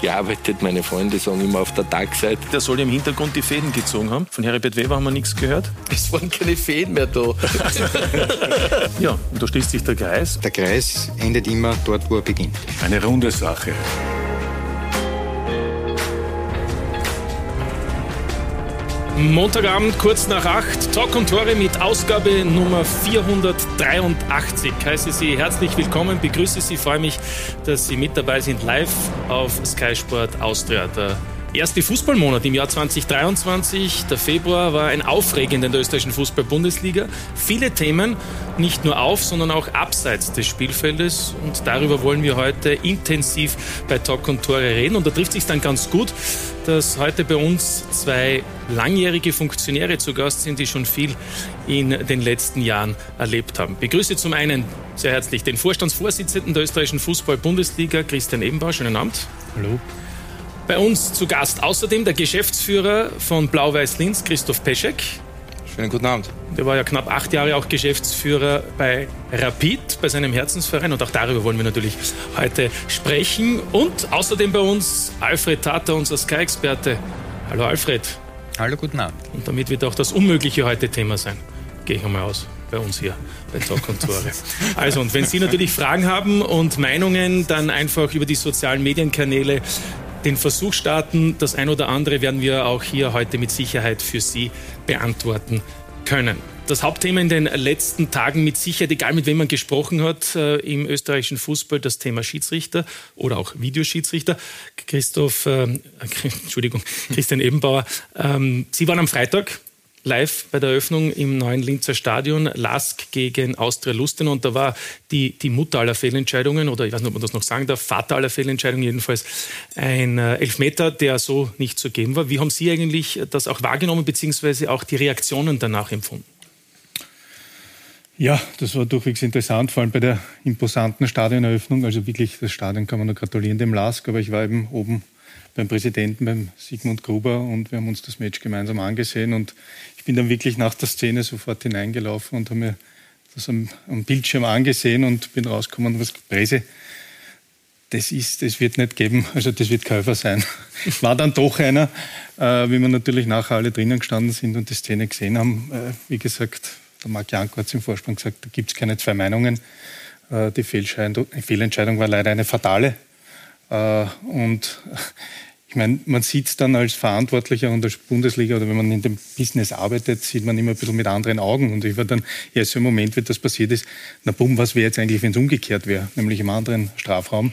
gearbeitet. Meine Freunde sagen immer auf der Tagseite. Der soll im Hintergrund die Fäden gezogen haben. Von Heribert Weber haben wir nichts gehört. Es waren keine Fäden mehr da. ja, und da schließt sich der Kreis. Der Kreis endet immer dort, wo er beginnt. Eine runde Sache. Montagabend, kurz nach acht, Talk und Tore mit Ausgabe Nummer 483. Heiße Sie herzlich willkommen, begrüße Sie, freue mich, dass Sie mit dabei sind, live auf Sky Sport Austria. Der erste Fußballmonat im Jahr 2023. Der Februar war ein aufregender in der österreichischen Fußball-Bundesliga. Viele Themen, nicht nur auf, sondern auch abseits des Spielfeldes. Und darüber wollen wir heute intensiv bei Talk und Tore reden. Und da trifft sich dann ganz gut, dass heute bei uns zwei langjährige Funktionäre zu Gast sind, die schon viel in den letzten Jahren erlebt haben. Ich begrüße zum einen sehr herzlich den Vorstandsvorsitzenden der österreichischen Fußball-Bundesliga, Christian Ebenbauer. Schönen Abend. Hallo. Bei uns zu Gast außerdem der Geschäftsführer von Blau-Weiß Linz, Christoph Peschek. Schönen guten Abend. Der war ja knapp acht Jahre auch Geschäftsführer bei Rapid, bei seinem Herzensverein. Und auch darüber wollen wir natürlich heute sprechen. Und außerdem bei uns Alfred Tata, unser Sky-Experte. Hallo Alfred. Hallo, guten Abend. Und damit wird auch das Unmögliche heute Thema sein. Gehe ich einmal aus bei uns hier bei Talk und Tore. Also, und wenn Sie natürlich Fragen haben und Meinungen, dann einfach über die sozialen Medienkanäle den Versuch starten. Das ein oder andere werden wir auch hier heute mit Sicherheit für Sie beantworten können. Das Hauptthema in den letzten Tagen mit Sicherheit, egal mit wem man gesprochen hat, äh, im österreichischen Fußball, das Thema Schiedsrichter oder auch Videoschiedsrichter. Christoph, äh, Entschuldigung, Christian Ebenbauer, ähm, Sie waren am Freitag live bei der Eröffnung im neuen Linzer Stadion, Lask gegen Austria Lustenau. Und da war die, die Mutter aller Fehlentscheidungen, oder ich weiß nicht, ob man das noch sagen darf, Vater aller Fehlentscheidungen jedenfalls, ein äh, Elfmeter, der so nicht zu geben war. Wie haben Sie eigentlich das auch wahrgenommen, beziehungsweise auch die Reaktionen danach empfunden? Ja, das war durchwegs interessant, vor allem bei der imposanten Stadioneröffnung. Also wirklich, das Stadion kann man nur gratulieren dem Lask, aber ich war eben oben beim Präsidenten, beim Sigmund Gruber und wir haben uns das Match gemeinsam angesehen und ich bin dann wirklich nach der Szene sofort hineingelaufen und habe mir das am, am Bildschirm angesehen und bin rausgekommen und was Presse. Das ist, das wird nicht geben, also das wird Käufer sein. War dann doch einer, äh, wie wir natürlich nachher alle drinnen gestanden sind und die Szene gesehen haben. Äh, wie gesagt, der Marc Janko hat es im Vorsprung gesagt, da gibt es keine zwei Meinungen. Äh, die Fehlentscheidung war leider eine fatale. Äh, und ich meine, man sieht es dann als Verantwortlicher und als Bundesliga oder wenn man in dem Business arbeitet, sieht man immer ein bisschen mit anderen Augen. Und ich war dann, ja, so im Moment, wenn das passiert ist, na bumm, was wäre jetzt eigentlich, wenn es umgekehrt wäre, nämlich im anderen Strafraum.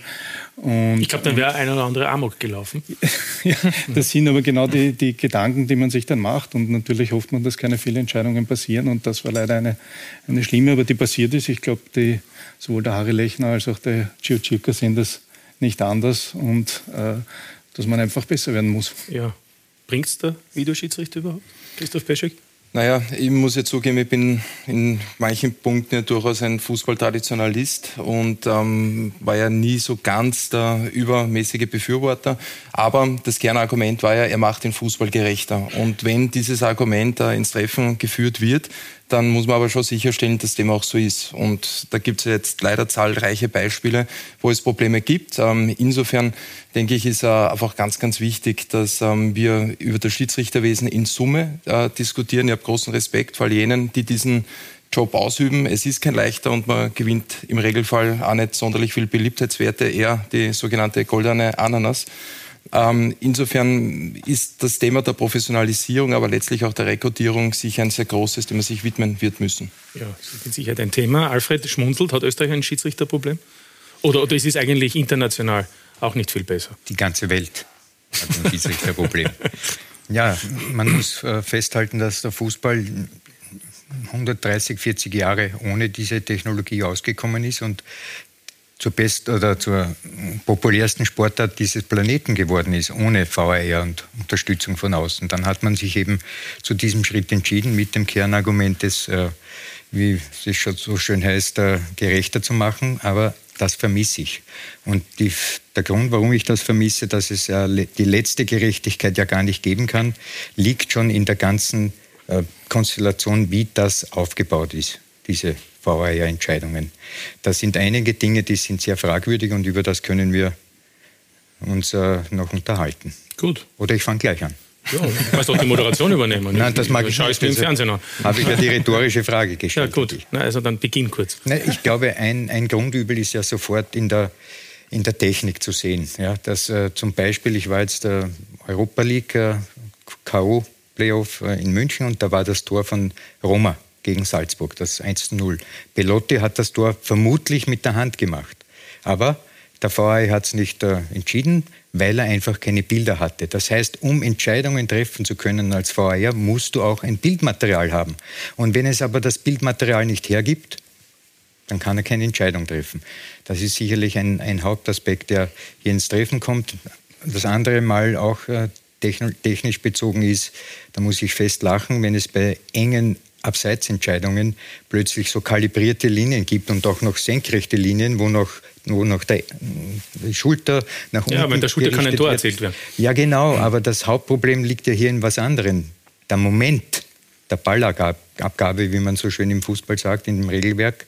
Und, ich glaube, dann wäre ein oder andere Amok gelaufen. ja, das sind aber genau die, die Gedanken, die man sich dann macht. Und natürlich hofft man, dass keine Fehlentscheidungen passieren. Und das war leider eine, eine schlimme, aber die passiert ist. Ich glaube, sowohl der Harry Lechner als auch der Gio Ciucca sehen das nicht anders. Und äh, dass man einfach besser werden muss. Ja. Bringt es der Videoschiedsrichter überhaupt, Christoph Peschek? Naja, ich muss ja zugeben, ich bin in manchen Punkten ja durchaus ein Fußballtraditionalist und ähm, war ja nie so ganz der übermäßige Befürworter. Aber das Kernargument war ja, er macht den Fußball gerechter. Und wenn dieses Argument äh, ins Treffen geführt wird, dann muss man aber schon sicherstellen, dass dem auch so ist. Und da gibt es jetzt leider zahlreiche Beispiele, wo es Probleme gibt. Ähm, insofern denke ich, ist äh, einfach ganz, ganz wichtig, dass ähm, wir über das Schiedsrichterwesen in Summe äh, diskutieren. Ich habe großen Respekt vor all jenen, die diesen Job ausüben. Es ist kein leichter und man gewinnt im Regelfall auch nicht sonderlich viel Beliebtheitswerte, eher die sogenannte goldene Ananas. Ähm, insofern ist das Thema der Professionalisierung, aber letztlich auch der Rekrutierung sicher ein sehr großes, dem man sich widmen wird müssen. Ja, das ist mit Sicherheit ein Thema. Alfred schmunzelt, hat Österreich ein Schiedsrichterproblem? Oder, oder ist es eigentlich international auch nicht viel besser? Die ganze Welt hat ein Schiedsrichterproblem. ja, man muss äh, festhalten, dass der Fußball 130, 40 Jahre ohne diese Technologie ausgekommen ist und zur best oder zur populärsten Sportart dieses Planeten geworden ist, ohne VAR und Unterstützung von außen. Dann hat man sich eben zu diesem Schritt entschieden, mit dem Kernargument des, äh, wie es schon so schön heißt, äh, gerechter zu machen. Aber das vermisse ich. Und die, der Grund, warum ich das vermisse, dass es die letzte Gerechtigkeit ja gar nicht geben kann, liegt schon in der ganzen äh, Konstellation, wie das aufgebaut ist, diese VAR-Entscheidungen. Da sind einige Dinge, die sind sehr fragwürdig und über das können wir uns äh, noch unterhalten. Gut. Oder ich fange gleich an. Ja, du kannst auch die Moderation übernehmen. Nein, das mag ich Schau nicht. ich mir im Also Fernsehen an. Habe ich ja die rhetorische Frage Ja, gestellt. gut. Na, also dann beginn kurz. Nein, ich glaube, ein, ein Grundübel ist ja sofort in der, in der Technik zu sehen. Ja, dass äh, zum Beispiel, ich war jetzt der Europa League äh, K.O. Playoff äh, in München und da war das Tor von Roma gegen Salzburg, das 1 zu 0. Belotti hat das Tor vermutlich mit der Hand gemacht. Aber der VAR hat es nicht äh, entschieden, weil er einfach keine Bilder hatte. Das heißt, um Entscheidungen treffen zu können als VAR, musst du auch ein Bildmaterial haben. Und wenn es aber das Bildmaterial nicht hergibt, dann kann er keine Entscheidung treffen. Das ist sicherlich ein, ein Hauptaspekt, der hier ins Treffen kommt. Das andere Mal auch äh, techn- technisch bezogen ist, da muss ich fest lachen, wenn es bei engen Abseitsentscheidungen plötzlich so kalibrierte Linien gibt und auch noch senkrechte Linien, wo noch, wo noch der, die Schulter nach unten Ja, weil der Schulter kann ein Tor wird. erzählt werden. Ja, genau, aber das Hauptproblem liegt ja hier in was anderem. Der Moment der Ballabgabe, wie man so schön im Fußball sagt, in dem Regelwerk.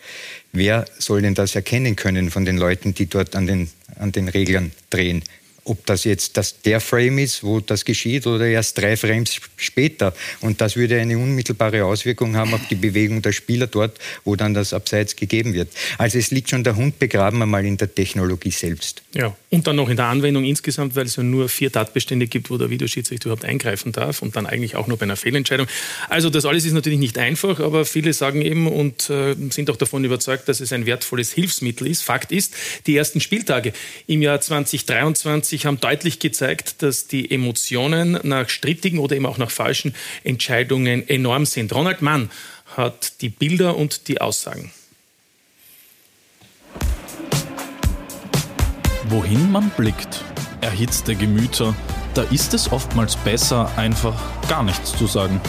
Wer soll denn das erkennen können von den Leuten, die dort an den, an den Reglern drehen? Ob das jetzt das, der Frame ist, wo das geschieht, oder erst drei Frames später. Und das würde eine unmittelbare Auswirkung haben auf die Bewegung der Spieler dort, wo dann das Abseits gegeben wird. Also es liegt schon der Hund begraben einmal in der Technologie selbst. Ja, und dann noch in der Anwendung insgesamt, weil es ja nur vier Tatbestände gibt, wo der Videoschiedsrichter überhaupt eingreifen darf und dann eigentlich auch nur bei einer Fehlentscheidung. Also das alles ist natürlich nicht einfach, aber viele sagen eben und äh, sind auch davon überzeugt, dass es ein wertvolles Hilfsmittel ist. Fakt ist, die ersten Spieltage im Jahr 2023 haben deutlich gezeigt, dass die Emotionen nach strittigen oder eben auch nach falschen Entscheidungen enorm sind. Ronald Mann hat die Bilder und die Aussagen. Wohin man blickt, erhitzte Gemüter, da ist es oftmals besser, einfach gar nichts zu sagen.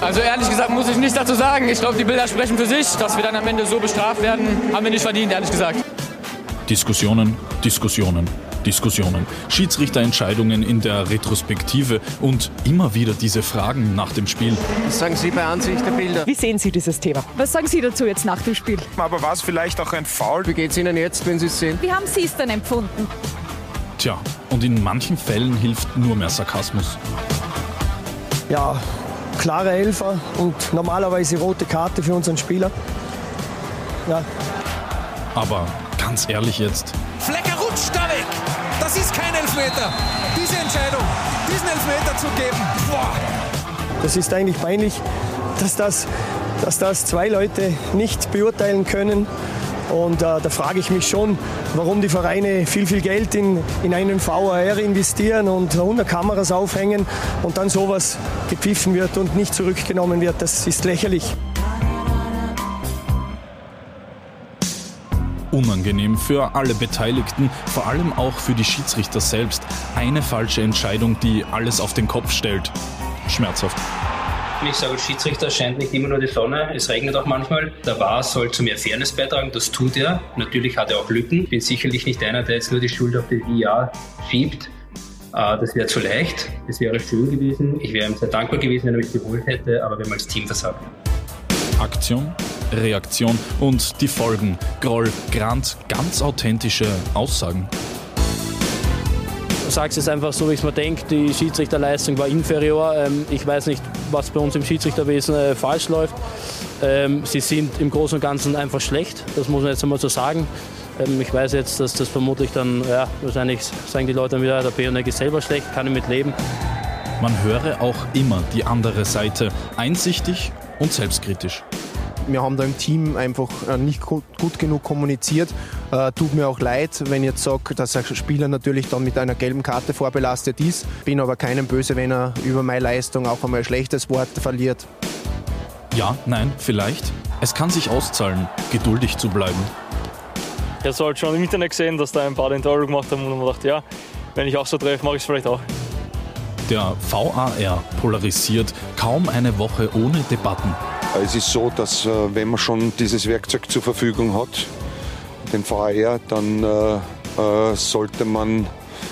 Also ehrlich gesagt muss ich nichts dazu sagen. Ich glaube, die Bilder sprechen für sich. Dass wir dann am Ende so bestraft werden, haben wir nicht verdient, ehrlich gesagt. Diskussionen, Diskussionen, Diskussionen, Schiedsrichterentscheidungen in der Retrospektive und immer wieder diese Fragen nach dem Spiel. Was sagen Sie bei Ansicht der Bilder? Wie sehen Sie dieses Thema? Was sagen Sie dazu jetzt nach dem Spiel? Aber war es vielleicht auch ein Foul? Wie geht es Ihnen jetzt, wenn Sie es sehen? Wie haben Sie es dann empfunden? Tja, und in manchen Fällen hilft nur mehr Sarkasmus. Ja, klare Elfer und normalerweise rote Karte für unseren Spieler. Ja. Aber ganz ehrlich jetzt, Flecker rutscht da Elfmeter. Diese Entscheidung, diesen Elfmeter zu geben, boah. Das ist eigentlich peinlich, dass das, dass das zwei Leute nicht beurteilen können. Und äh, da frage ich mich schon, warum die Vereine viel, viel Geld in, in einen VAR investieren und 100 Kameras aufhängen und dann sowas gepfiffen wird und nicht zurückgenommen wird. Das ist lächerlich. Unangenehm für alle Beteiligten, vor allem auch für die Schiedsrichter selbst. Eine falsche Entscheidung, die alles auf den Kopf stellt. Schmerzhaft. Ich sage, Schiedsrichter scheint nicht immer nur die Sonne, es regnet auch manchmal. Der VAR soll zu mehr Fairness beitragen, das tut er. Natürlich hat er auch Lücken. Ich bin sicherlich nicht einer, der jetzt nur die Schuld auf die VAR schiebt. Äh, Das wäre zu leicht, das wäre schön gewesen. Ich wäre ihm sehr dankbar gewesen, wenn er mich geholt hätte, aber wir haben als Team versagt. Aktion, Reaktion und die Folgen. Groll, Grant, ganz authentische Aussagen. Ich sage es einfach so, wie ich es mir denke. Die Schiedsrichterleistung war inferior. Ähm, Ich weiß nicht, was bei uns im Schiedsrichterwesen äh, falsch läuft. Ähm, Sie sind im Großen und Ganzen einfach schlecht. Das muss man jetzt einmal so sagen. Ähm, Ich weiß jetzt, dass das vermutlich dann, ja, wahrscheinlich sagen die Leute dann wieder, der Beonek ist selber schlecht, kann ich mit leben. Man höre auch immer die andere Seite, einsichtig und selbstkritisch. Wir haben da im Team einfach äh, nicht gut, gut genug kommuniziert. Äh, tut mir auch leid, wenn ich jetzt sage, dass ein Spieler natürlich dann mit einer gelben Karte vorbelastet ist. Bin aber keinem böse, wenn er über meine Leistung auch einmal ein schlechtes Wort verliert. Ja, nein, vielleicht. Es kann sich auszahlen, geduldig zu bleiben. Ich habe es halt schon im Internet gesehen, dass da ein paar den Tor gemacht haben und man dachte, ja, wenn ich auch so treffe, mache ich es vielleicht auch. Der VAR polarisiert kaum eine Woche ohne Debatten. Es ist so, dass äh, wenn man schon dieses Werkzeug zur Verfügung hat, den VAR, dann äh, äh, sollte man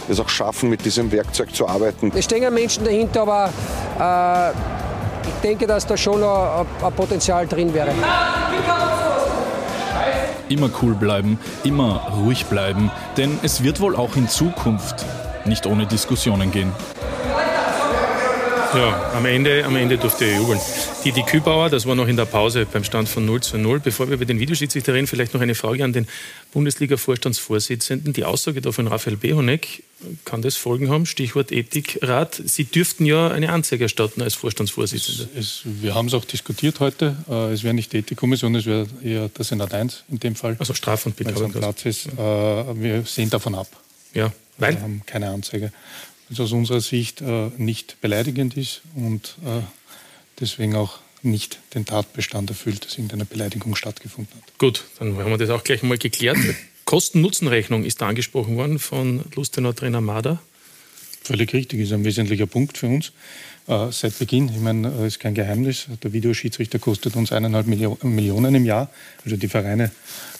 es auch schaffen, mit diesem Werkzeug zu arbeiten. Es stehen Menschen dahinter, aber äh, ich denke, dass da schon ein, ein Potenzial drin wäre. Immer cool bleiben, immer ruhig bleiben, denn es wird wohl auch in Zukunft nicht ohne Diskussionen gehen. Ja, am Ende, am Ende durfte er jubeln. Die, die Kübauer, das war noch in der Pause beim Stand von 0 zu 0. Bevor wir über den Videoschiedsrichter reden, vielleicht noch eine Frage an den Bundesliga-Vorstandsvorsitzenden. Die Aussage da von Raphael Behonek, kann das Folgen haben? Stichwort Ethikrat. Sie dürften ja eine Anzeige erstatten als Vorstandsvorsitzender. Es, es, wir haben es auch diskutiert heute. Äh, es wäre nicht die Ethikkommission, es wäre eher der Senat 1 in dem Fall. Also Straf- und. Platz ist. Äh, wir sehen davon ab. Ja, weil? Wir haben keine Anzeige das aus unserer Sicht äh, nicht beleidigend ist und äh, deswegen auch nicht den Tatbestand erfüllt, dass irgendeine Beleidigung stattgefunden hat. Gut, dann haben wir das auch gleich mal geklärt. Kosten-Nutzen-Rechnung ist da angesprochen worden von Lustenau-Trainer Mader. Völlig richtig, ist ein wesentlicher Punkt für uns. Äh, seit Beginn, ich meine, es ist kein Geheimnis, der Videoschiedsrichter kostet uns eineinhalb Millio Millionen im Jahr. Also die Vereine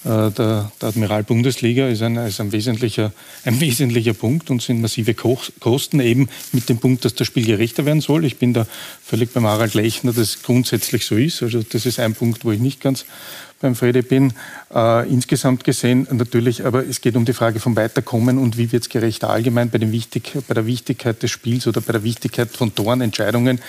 äh, der, der Admiral-Bundesliga ist, ein, ist ein, wesentlicher, ein wesentlicher Punkt und sind massive Kosten eben mit dem Punkt, dass das Spiel gerechter werden soll. Ich bin da völlig beim Harald Lechner, dass es grundsätzlich so ist. Also das ist ein Punkt, wo ich nicht ganz beim Frede bin. Äh, insgesamt gesehen natürlich, aber es geht um die Frage vom Weiterkommen und wie wird es gerechter allgemein bei, Wichtig, bei, der Wichtigkeit des Spiels oder bei der Wichtigkeit von Toren, Entscheidungen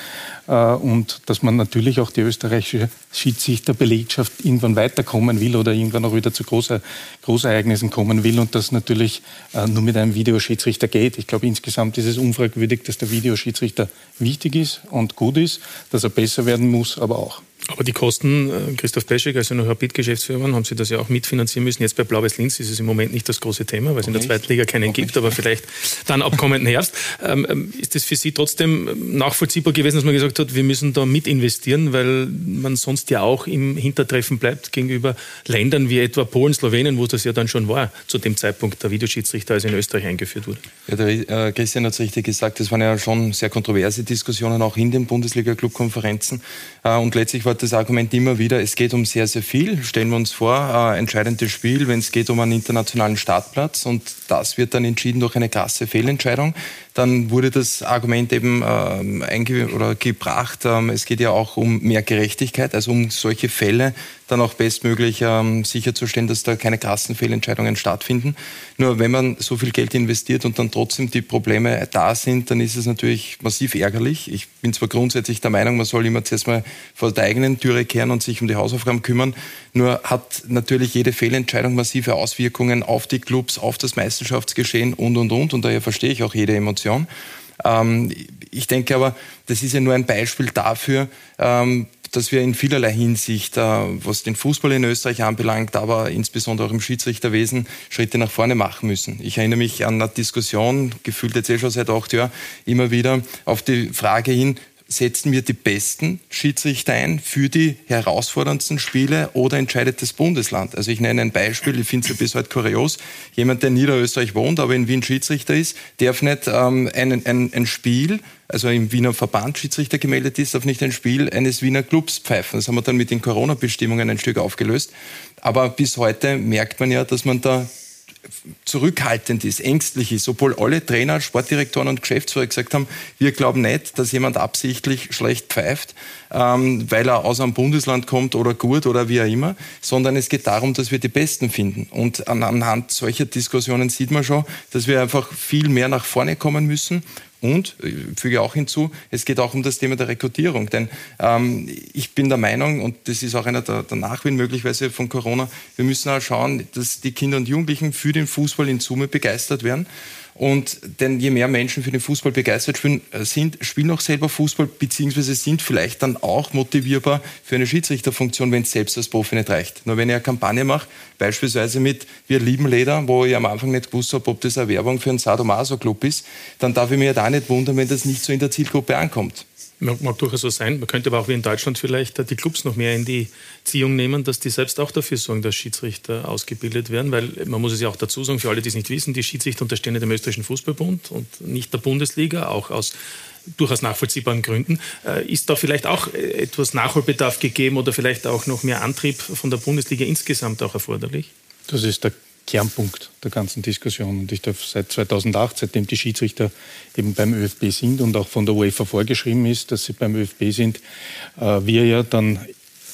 äh, und dass man natürlich auch die österreichische Schiedsrichterbelegschaft irgendwann weiterkommen will oder irgendwann auch wieder zu Große, Großereignissen kommen will und das natürlich äh, nur mit einem Videoschiedsrichter geht. Ich glaube, insgesamt ist es unfragwürdig, dass der Videoschiedsrichter wichtig ist und gut ist, dass er besser werden muss, aber auch. Aber die Kosten, äh, Christoph Peschek, als Sie noch Rapid-Geschäftsführer haben Sie das ja auch mitfinanzieren müssen. Jetzt bei Blau-Weiß Linz ist es im Moment nicht das große Thema, weil es in der zweiten Liga keinen gibt, aber vielleicht dann ab kommenden Herbst. Ähm, ähm, ist das für Sie trotzdem nachvollziehbar gewesen, dass man gesagt hat, wir müssen da mit investieren, weil man sonst ja auch im Hintertreffen bleibt gegenüber Ländern wie etwa Polen, Slowenien, wo das ja dann schon war, zu dem Zeitpunkt der Videoschiedsrichter, als in Österreich eingeführt wurde? Ja, der äh, Christian hat es richtig gesagt, das waren ja schon sehr kontroverse Diskussionen auch in den Bundesliga-Clubkonferenzen. Äh, und letztlich war das Argument immer wieder, es geht um sehr, sehr viel. Stellen wir uns vor, äh, entscheidendes Spiel, wenn es geht um einen internationalen Startplatz und das wird dann entschieden durch eine krasse Fehlentscheidung dann wurde das Argument eben ähm, oder gebracht, ähm, es geht ja auch um mehr Gerechtigkeit, also um solche Fälle dann auch bestmöglich ähm, sicherzustellen, dass da keine krassen Fehlentscheidungen stattfinden. Nur wenn man so viel Geld investiert und dann trotzdem die Probleme da sind, dann ist es natürlich massiv ärgerlich. Ich bin zwar grundsätzlich der Meinung, man soll immer zuerst mal vor der eigenen Türe kehren und sich um die Hausaufgaben kümmern, nur hat natürlich jede Fehlentscheidung massive Auswirkungen auf die Clubs, auf das Meisterschaftsgeschehen und, und, und. Und daher verstehe ich auch jede Emotion. Ähm, ich denke aber, das ist ja nur ein Beispiel dafür, ähm, dass wir in vielerlei Hinsicht, äh, was den Fußball in Österreich anbelangt, aber insbesondere auch im Schiedsrichterwesen, Schritte nach vorne machen müssen. Ich erinnere mich an eine Diskussion, gefühlt jetzt eh schon seit acht Jahren, immer wieder auf die Frage hin, setzen wir die besten Schiedsrichter ein für die herausforderndsten Spiele oder entscheidet das Bundesland? Also ich nenne ein Beispiel, ich finde es ja bis heute kurios. Jemand, der in Niederösterreich wohnt, aber in Wien Schiedsrichter ist, darf nicht ähm, ein, ein, ein Spiel, also im Wiener Verband Schiedsrichter gemeldet ist, darf nicht ein Spiel eines Wiener Clubs pfeifen. Das haben wir dann mit den Corona-Bestimmungen ein Stück aufgelöst. Aber bis heute merkt man ja, dass man da zurückhaltend ist, ängstlich ist, obwohl alle Trainer, Sportdirektoren und Geschäftsführer gesagt haben, wir glauben nicht, dass jemand absichtlich schlecht pfeift, ähm, weil er aus einem Bundesland kommt oder gut oder wie auch immer, sondern es geht darum, dass wir die Besten finden. Und anhand solcher Diskussionen sieht man schon, dass wir einfach viel mehr nach vorne kommen müssen und ich füge auch hinzu, es geht auch um das Thema der Rekrutierung. Denn ähm, ich bin der Meinung, und das ist auch einer der, der Nachwehen möglicherweise von Corona, wir müssen auch schauen, dass die Kinder und Jugendlichen für den Fußball in Summe begeistert werden. Und denn je mehr Menschen für den Fußball begeistert äh, sind, spielen auch selber Fußball, beziehungsweise sind vielleicht dann auch motivierbar für eine Schiedsrichterfunktion, wenn es selbst als Profi nicht reicht. Nur wenn ich eine Kampagne mache, beispielsweise mit Wir lieben Leder, wo ich am Anfang nicht gewusst habe, ob das eine Werbung für einen Sadomaso-Club ist, dann darf ich mir ja da nicht wundern, wenn das nicht so in der Zielgruppe ankommt. Mag, durchaus so sein. Man könnte aber auch wie in Deutschland vielleicht die Clubs noch mehr in die Ziehung nehmen, dass die selbst auch dafür sorgen, dass Schiedsrichter ausgebildet werden, weil man muss es ja auch dazu sagen, für alle, die es nicht wissen, die Schiedsrichter unterstehen dem österreichischen Fußballbund und nicht der Bundesliga, auch aus durchaus nachvollziehbaren Gründen. Äh, ist da vielleicht auch etwas Nachholbedarf gegeben oder vielleicht auch noch mehr Antrieb von der Bundesliga insgesamt auch erforderlich? Das ist der Kernpunkt der ganzen Diskussion. Und ich darf seit 2008, seitdem die Schiedsrichter eben beim ÖFB sind und auch von der UEFA vorgeschrieben ist, dass sie beim ÖFB sind, äh, wir ja dann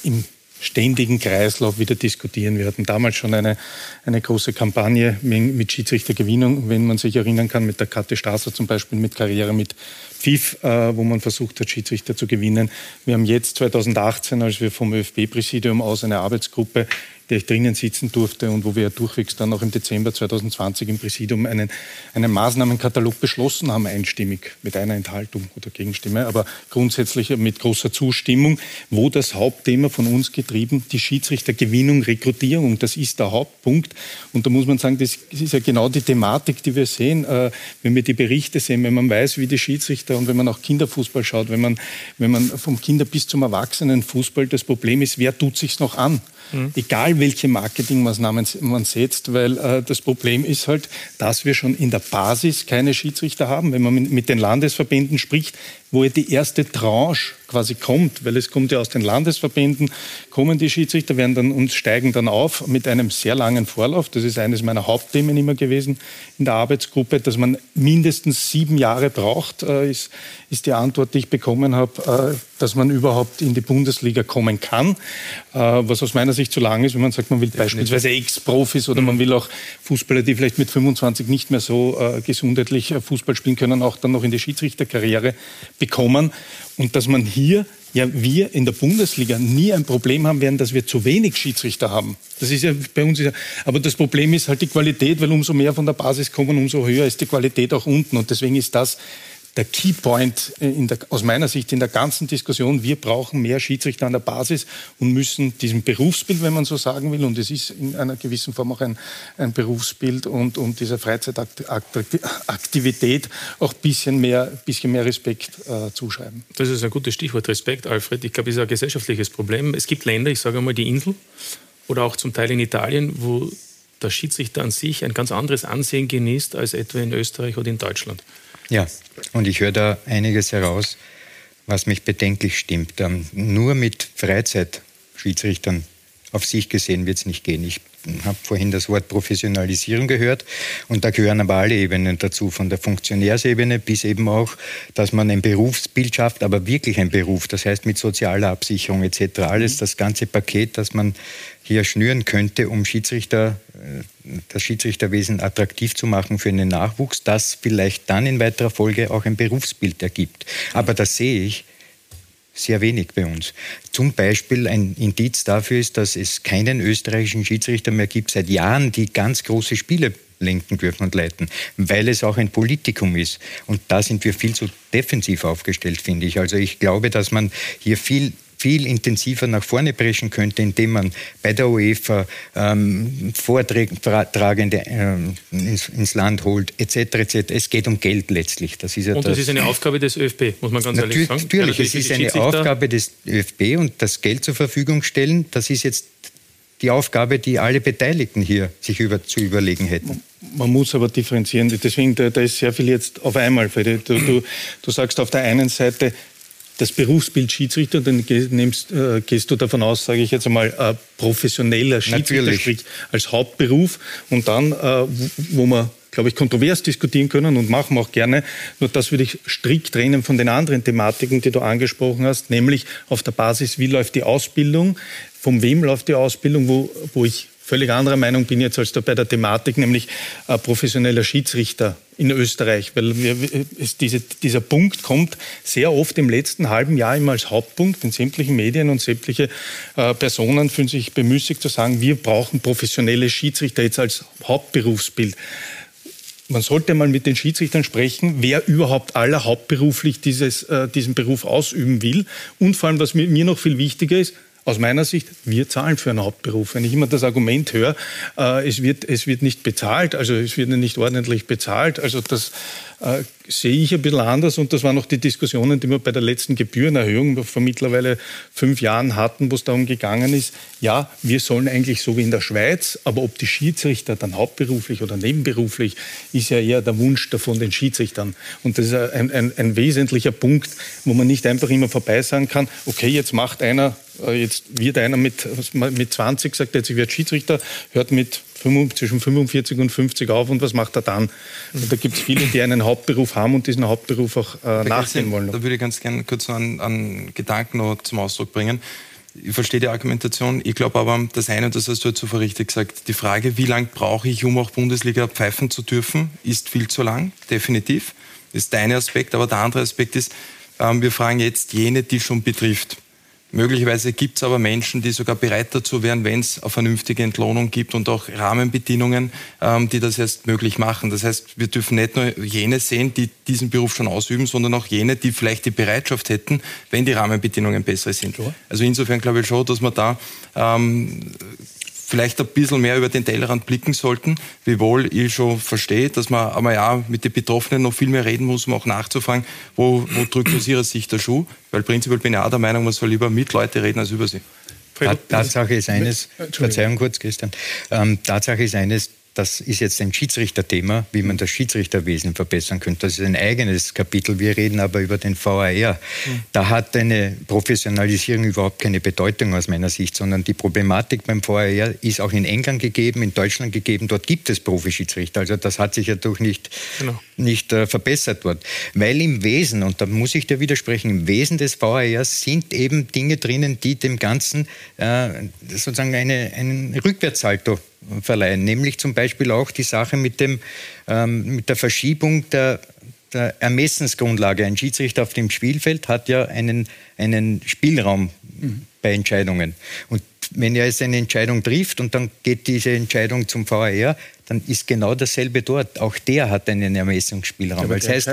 im ständigen Kreislauf wieder diskutieren. Wir hatten damals schon eine, eine große Kampagne mit Schiedsrichtergewinnung, wenn man sich erinnern kann, mit der Katte Strasser zum Beispiel, mit Karriere mit FIF, äh, wo man versucht hat, Schiedsrichter zu gewinnen. Wir haben jetzt 2018, als wir vom ÖFB-Präsidium aus eine Arbeitsgruppe der ich drinnen sitzen durfte und wo wir ja durchwegs dann auch im Dezember 2020 im Präsidium einen, einen Maßnahmenkatalog beschlossen haben, einstimmig, mit einer Enthaltung oder Gegenstimme, aber grundsätzlich mit großer Zustimmung, wo das Hauptthema von uns getrieben, die Schiedsrichtergewinnung, Rekrutierung, das ist der Hauptpunkt. Und da muss man sagen, das ist ja genau die Thematik, die wir sehen, äh, wenn wir die Berichte sehen, wenn man weiß, wie die Schiedsrichter und wenn man auch Kinderfußball schaut, wenn man, wenn man vom Kinder bis zum Erwachsenenfußball, das Problem ist, wer tut sich's noch an? Mhm. Egal welche Marketingmaßnahmen man setzt, weil äh, das Problem ist halt, dass wir schon in der Basis keine Schiedsrichter haben. Wenn man mit den Landesverbänden spricht, wo ja die erste Tranche quasi kommt, weil es kommt ja aus den Landesverbänden, kommen die Schiedsrichter, werden dann und steigen dann auf mit einem sehr langen Vorlauf. Das ist eines meiner Hauptthemen immer gewesen in der Arbeitsgruppe, dass man mindestens sieben Jahre braucht, äh, ist, ist die Antwort, die ich bekommen habe, äh, dass man überhaupt in die Bundesliga kommen kann. Äh, was aus meiner Sicht zu lang ist, wenn man sagt, man will beispielsweise Ex-Profis oder man will auch Fußballer, die vielleicht mit 25 nicht mehr so gesundheitlich Fußball spielen können, auch dann noch in die Schiedsrichterkarriere bekommen. Und dass man hier, ja, wir in der Bundesliga nie ein Problem haben werden, dass wir zu wenig Schiedsrichter haben. Das ist ja bei uns, ja, aber das Problem ist halt die Qualität, weil umso mehr von der Basis kommen, umso höher ist die Qualität auch unten. Und deswegen ist das der Keypoint aus meiner Sicht in der ganzen Diskussion. Wir brauchen mehr Schiedsrichter an der Basis und müssen diesem Berufsbild, wenn man so sagen will, und es ist in einer gewissen Form auch ein, ein Berufsbild und, und dieser Freizeitaktivität auch ein bisschen mehr, bisschen mehr Respekt äh, zuschreiben. Das ist ein gutes Stichwort, Respekt, Alfred. Ich glaube, es ist ein gesellschaftliches Problem. Es gibt Länder, ich sage einmal die Insel oder auch zum Teil in Italien, wo der Schiedsrichter an sich ein ganz anderes Ansehen genießt als etwa in Österreich oder in Deutschland. Ja, und ich höre da einiges heraus, was mich bedenklich stimmt. Ähm, nur mit Freizeitschiedsrichtern auf sich gesehen wird es nicht gehen. Ich habe vorhin das Wort Professionalisierung gehört und da gehören aber alle Ebenen dazu, von der Funktionärsebene bis eben auch, dass man ein Berufsbild schafft, aber wirklich ein Beruf, das heißt mit sozialer Absicherung etc. Alles, mhm. das ganze Paket, das man hier schnüren könnte, um Schiedsrichter, äh, das Schiedsrichterwesen attraktiv zu machen für einen Nachwuchs, das vielleicht dann in weiterer Folge auch ein Berufsbild ergibt. Aber das sehe ich sehr wenig bei uns. Zum Beispiel ein Indiz dafür ist, dass es keinen österreichischen Schiedsrichter mehr gibt seit Jahren, die ganz große Spiele lenken dürfen und leiten, weil es auch ein Politikum ist. Und da sind wir viel zu defensiv aufgestellt, finde ich. Also ich glaube, dass man hier viel viel intensiver nach vorne preschen könnte, indem man bei der UEFA ähm, Vortragende ähm, ins, ins, Land holt, etc., etc. Es geht um Geld letztlich. Das ist ja und das, das ist eine Aufgabe des ÖFB, muss man ganz natürlich, ehrlich sagen. Natürlich, es ist eine Aufgabe des ÖFB und das Geld zur Verfügung stellen, das ist jetzt die Aufgabe, die alle Beteiligten hier sich über, zu überlegen hätten. Man muss aber differenzieren. Deswegen, da, da ist sehr viel jetzt auf einmal. Du, du, du sagst auf der einen Seite, das Berufsbild Schiedsrichter, dann nimmst, äh, gehst du davon aus, sage ich jetzt einmal, äh, professioneller Schiedsrichter, sprich als Hauptberuf und dann, äh, wo man glaube ich, kontrovers diskutieren können und machen wir auch gerne. Nur das würde ich strikt trennen von den anderen Thematiken, die du angesprochen hast, nämlich auf der Basis, wie läuft die Ausbildung, von wem läuft die Ausbildung, wo, wo ich völlig anderer Meinung bin jetzt als da bei der Thematik, nämlich äh, professioneller Schiedsrichter in Österreich, weil wir, es, diese, dieser Punkt kommt sehr oft im letzten halben Jahr immer als Hauptpunkt in sämtlichen Medien und sämtliche äh, Personen fühlen sich bemüßigt zu sagen, wir brauchen professionelle Schiedsrichter jetzt als Hauptberufsbild. Man sollte mal mit den Schiedsrichtern sprechen, wer überhaupt aller hauptberuflich dieses, äh, diesen Beruf ausüben will. Und vor allem, was mir noch viel wichtiger ist, aus meiner Sicht, wir zahlen für einen Hauptberuf. Wenn ich immer das Argument höre, äh, es, wird, es wird nicht bezahlt, also es wird nicht ordentlich bezahlt, also das, äh, sehe ich ein bisschen anders und das waren auch die Diskussionen, die wir bei der letzten Gebührenerhöhung vor mittlerweile fünf Jahren hatten, wo es darum gegangen ist, ja, wir sollen eigentlich so wie in der Schweiz, aber ob die Schiedsrichter dann hauptberuflich oder nebenberuflich, ist ja eher der Wunsch von den Schiedsrichtern. Und das ist ein, ein, ein wesentlicher Punkt, wo man nicht einfach immer vorbei sagen kann, okay, jetzt macht einer, äh, jetzt wird einer mit, mit 20 sagt, jetzt ich werde Schiedsrichter, hört mit zwischen 45 und 50 auf und was macht er dann? Und da gibt es viele, die einen Hauptberuf haben und diesen Hauptberuf auch äh, nachgehen wollen. Da würde ich ganz gerne kurz einen, einen Gedanken noch zum Ausdruck bringen. Ich verstehe die Argumentation. Ich glaube aber, das eine, das hast du jetzt so richtig gesagt, die Frage, wie lange brauche ich, um auch Bundesliga pfeifen zu dürfen, ist viel zu lang, definitiv. Das ist der eine Aspekt. Aber der andere Aspekt ist, ähm, wir fragen jetzt jene, die schon betrifft. Möglicherweise gibt es aber Menschen, die sogar bereit dazu wären, wenn es eine vernünftige Entlohnung gibt und auch Rahmenbedingungen, ähm, die das erst möglich machen. Das heißt, wir dürfen nicht nur jene sehen, die diesen Beruf schon ausüben, sondern auch jene, die vielleicht die Bereitschaft hätten, wenn die Rahmenbedingungen bessere sind. Also insofern glaube ich schon, dass man da ähm, vielleicht ein bisschen mehr über den Tellerrand blicken sollten, wiewohl ich schon verstehe, dass man aber ja mit den Betroffenen noch viel mehr reden muss, um auch nachzufragen, wo, wo drückt aus ihrer Sicht der Schuh, weil prinzipiell bin ich auch der Meinung, man soll lieber mit Leute reden als über sie. Tatsache ist eines, Verzeihung kurz, Christian, ähm, Tatsache ist eines, das ist jetzt ein Schiedsrichterthema, wie man das Schiedsrichterwesen verbessern könnte. Das ist ein eigenes Kapitel. Wir reden aber über den VAR. Mhm. Da hat eine Professionalisierung überhaupt keine Bedeutung aus meiner Sicht, sondern die Problematik beim VAR ist auch in England gegeben, in Deutschland gegeben. Dort gibt es Profischiedsrichter. Also das hat sich ja doch nicht, genau. nicht äh, verbessert dort. Weil im Wesen, und da muss ich dir widersprechen, im Wesen des VAR sind eben Dinge drinnen, die dem Ganzen äh, sozusagen eine, einen Rückwärtssalto verleihen. Nämlich zum Beispiel auch die Sache mit, dem, ähm, mit der Verschiebung der, der Ermessensgrundlage. Ein Schiedsrichter auf dem Spielfeld hat ja einen, einen Spielraum mhm. bei Entscheidungen. Und wenn er jetzt eine Entscheidung trifft und dann geht diese Entscheidung zum VAR, dann ist genau dasselbe dort. Auch der hat einen Ermessungsspielraum. Ja, das heißt,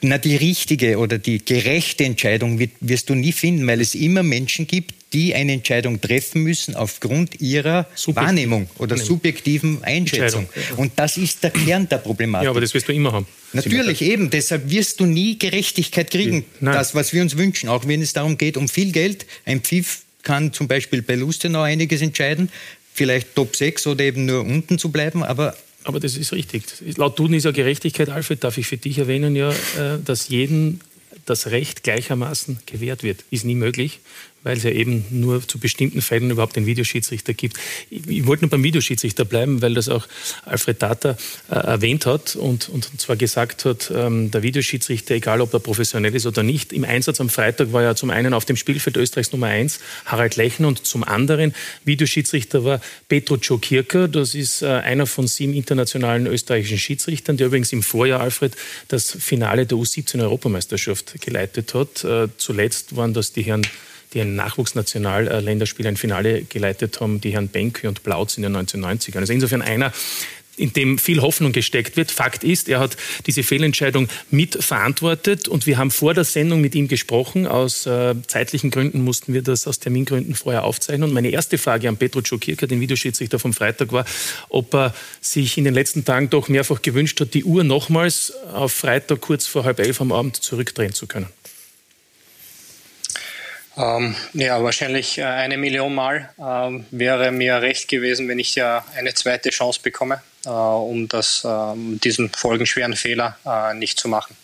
na, die richtige oder die gerechte Entscheidung wirst du nie finden, weil es immer Menschen gibt, die eine Entscheidung treffen müssen aufgrund ihrer Subjektiv. Wahrnehmung oder subjektiven Einschätzung. Und das ist der Kern der Problematik. Ja, aber das wirst du immer haben. Natürlich, eben. Deshalb wirst du nie Gerechtigkeit kriegen. Nein. Das, was wir uns wünschen, auch wenn es darum geht, um viel Geld. Ein Pfiff kann zum Beispiel bei Lustenau einiges entscheiden. Vielleicht Top 6 oder eben nur unten zu bleiben, aber aber das ist richtig. Laut Duden ist ja Gerechtigkeit, Alfred, darf ich für dich erwähnen, ja, äh, dass jeden das Recht gleichermaßen gewährt wird. Ist nie möglich weil es ja eben nur zu bestimmten Fällen überhaupt einen Videoschiedsrichter gibt. Ich, wollte nur beim Videoschiedsrichter bleiben, weil das auch Alfred Tata äh, erwähnt hat und, und zwar gesagt hat, ähm, der Videoschiedsrichter, egal ob er professionell ist oder nicht, im Einsatz am Freitag war ja zum einen auf dem Spielfeld Österreichs Nummer eins Harald Lechner und zum anderen Videoschiedsrichter war Petro Czokirka. Das ist äh, einer von sieben internationalen österreichischen Schiedsrichtern, der übrigens im Vorjahr, Alfred, das Finale der U17-Europameisterschaft geleitet hat. Äh, zuletzt waren das die Herren die ein Nachwuchsnationalländerspiel ein Finale geleitet haben, die Herren Benke und Plautz in den 1990ern. Also insofern einer, in dem viel Hoffnung gesteckt wird. Fakt ist, er hat diese Fehlentscheidung mitverantwortet und wir haben vor der Sendung mit ihm gesprochen. Aus äh, zeitlichen Gründen mussten wir das aus Termingründen vorher aufzeichnen. Und meine erste Frage an Petro Czokirka, den Videoschiedsrichter vom Freitag, war, ob er sich in den letzten Tagen doch mehrfach gewünscht hat, die Uhr nochmals auf Freitag kurz vor halb elf am Abend zurückdrehen zu können. Ähm, ja, wahrscheinlich äh, eine Million Mal ähm, wäre mir recht gewesen, wenn ich ja eine zweite Chance bekomme, äh, um das, ähm, diesen folgenschweren Fehler äh, nicht zu machen.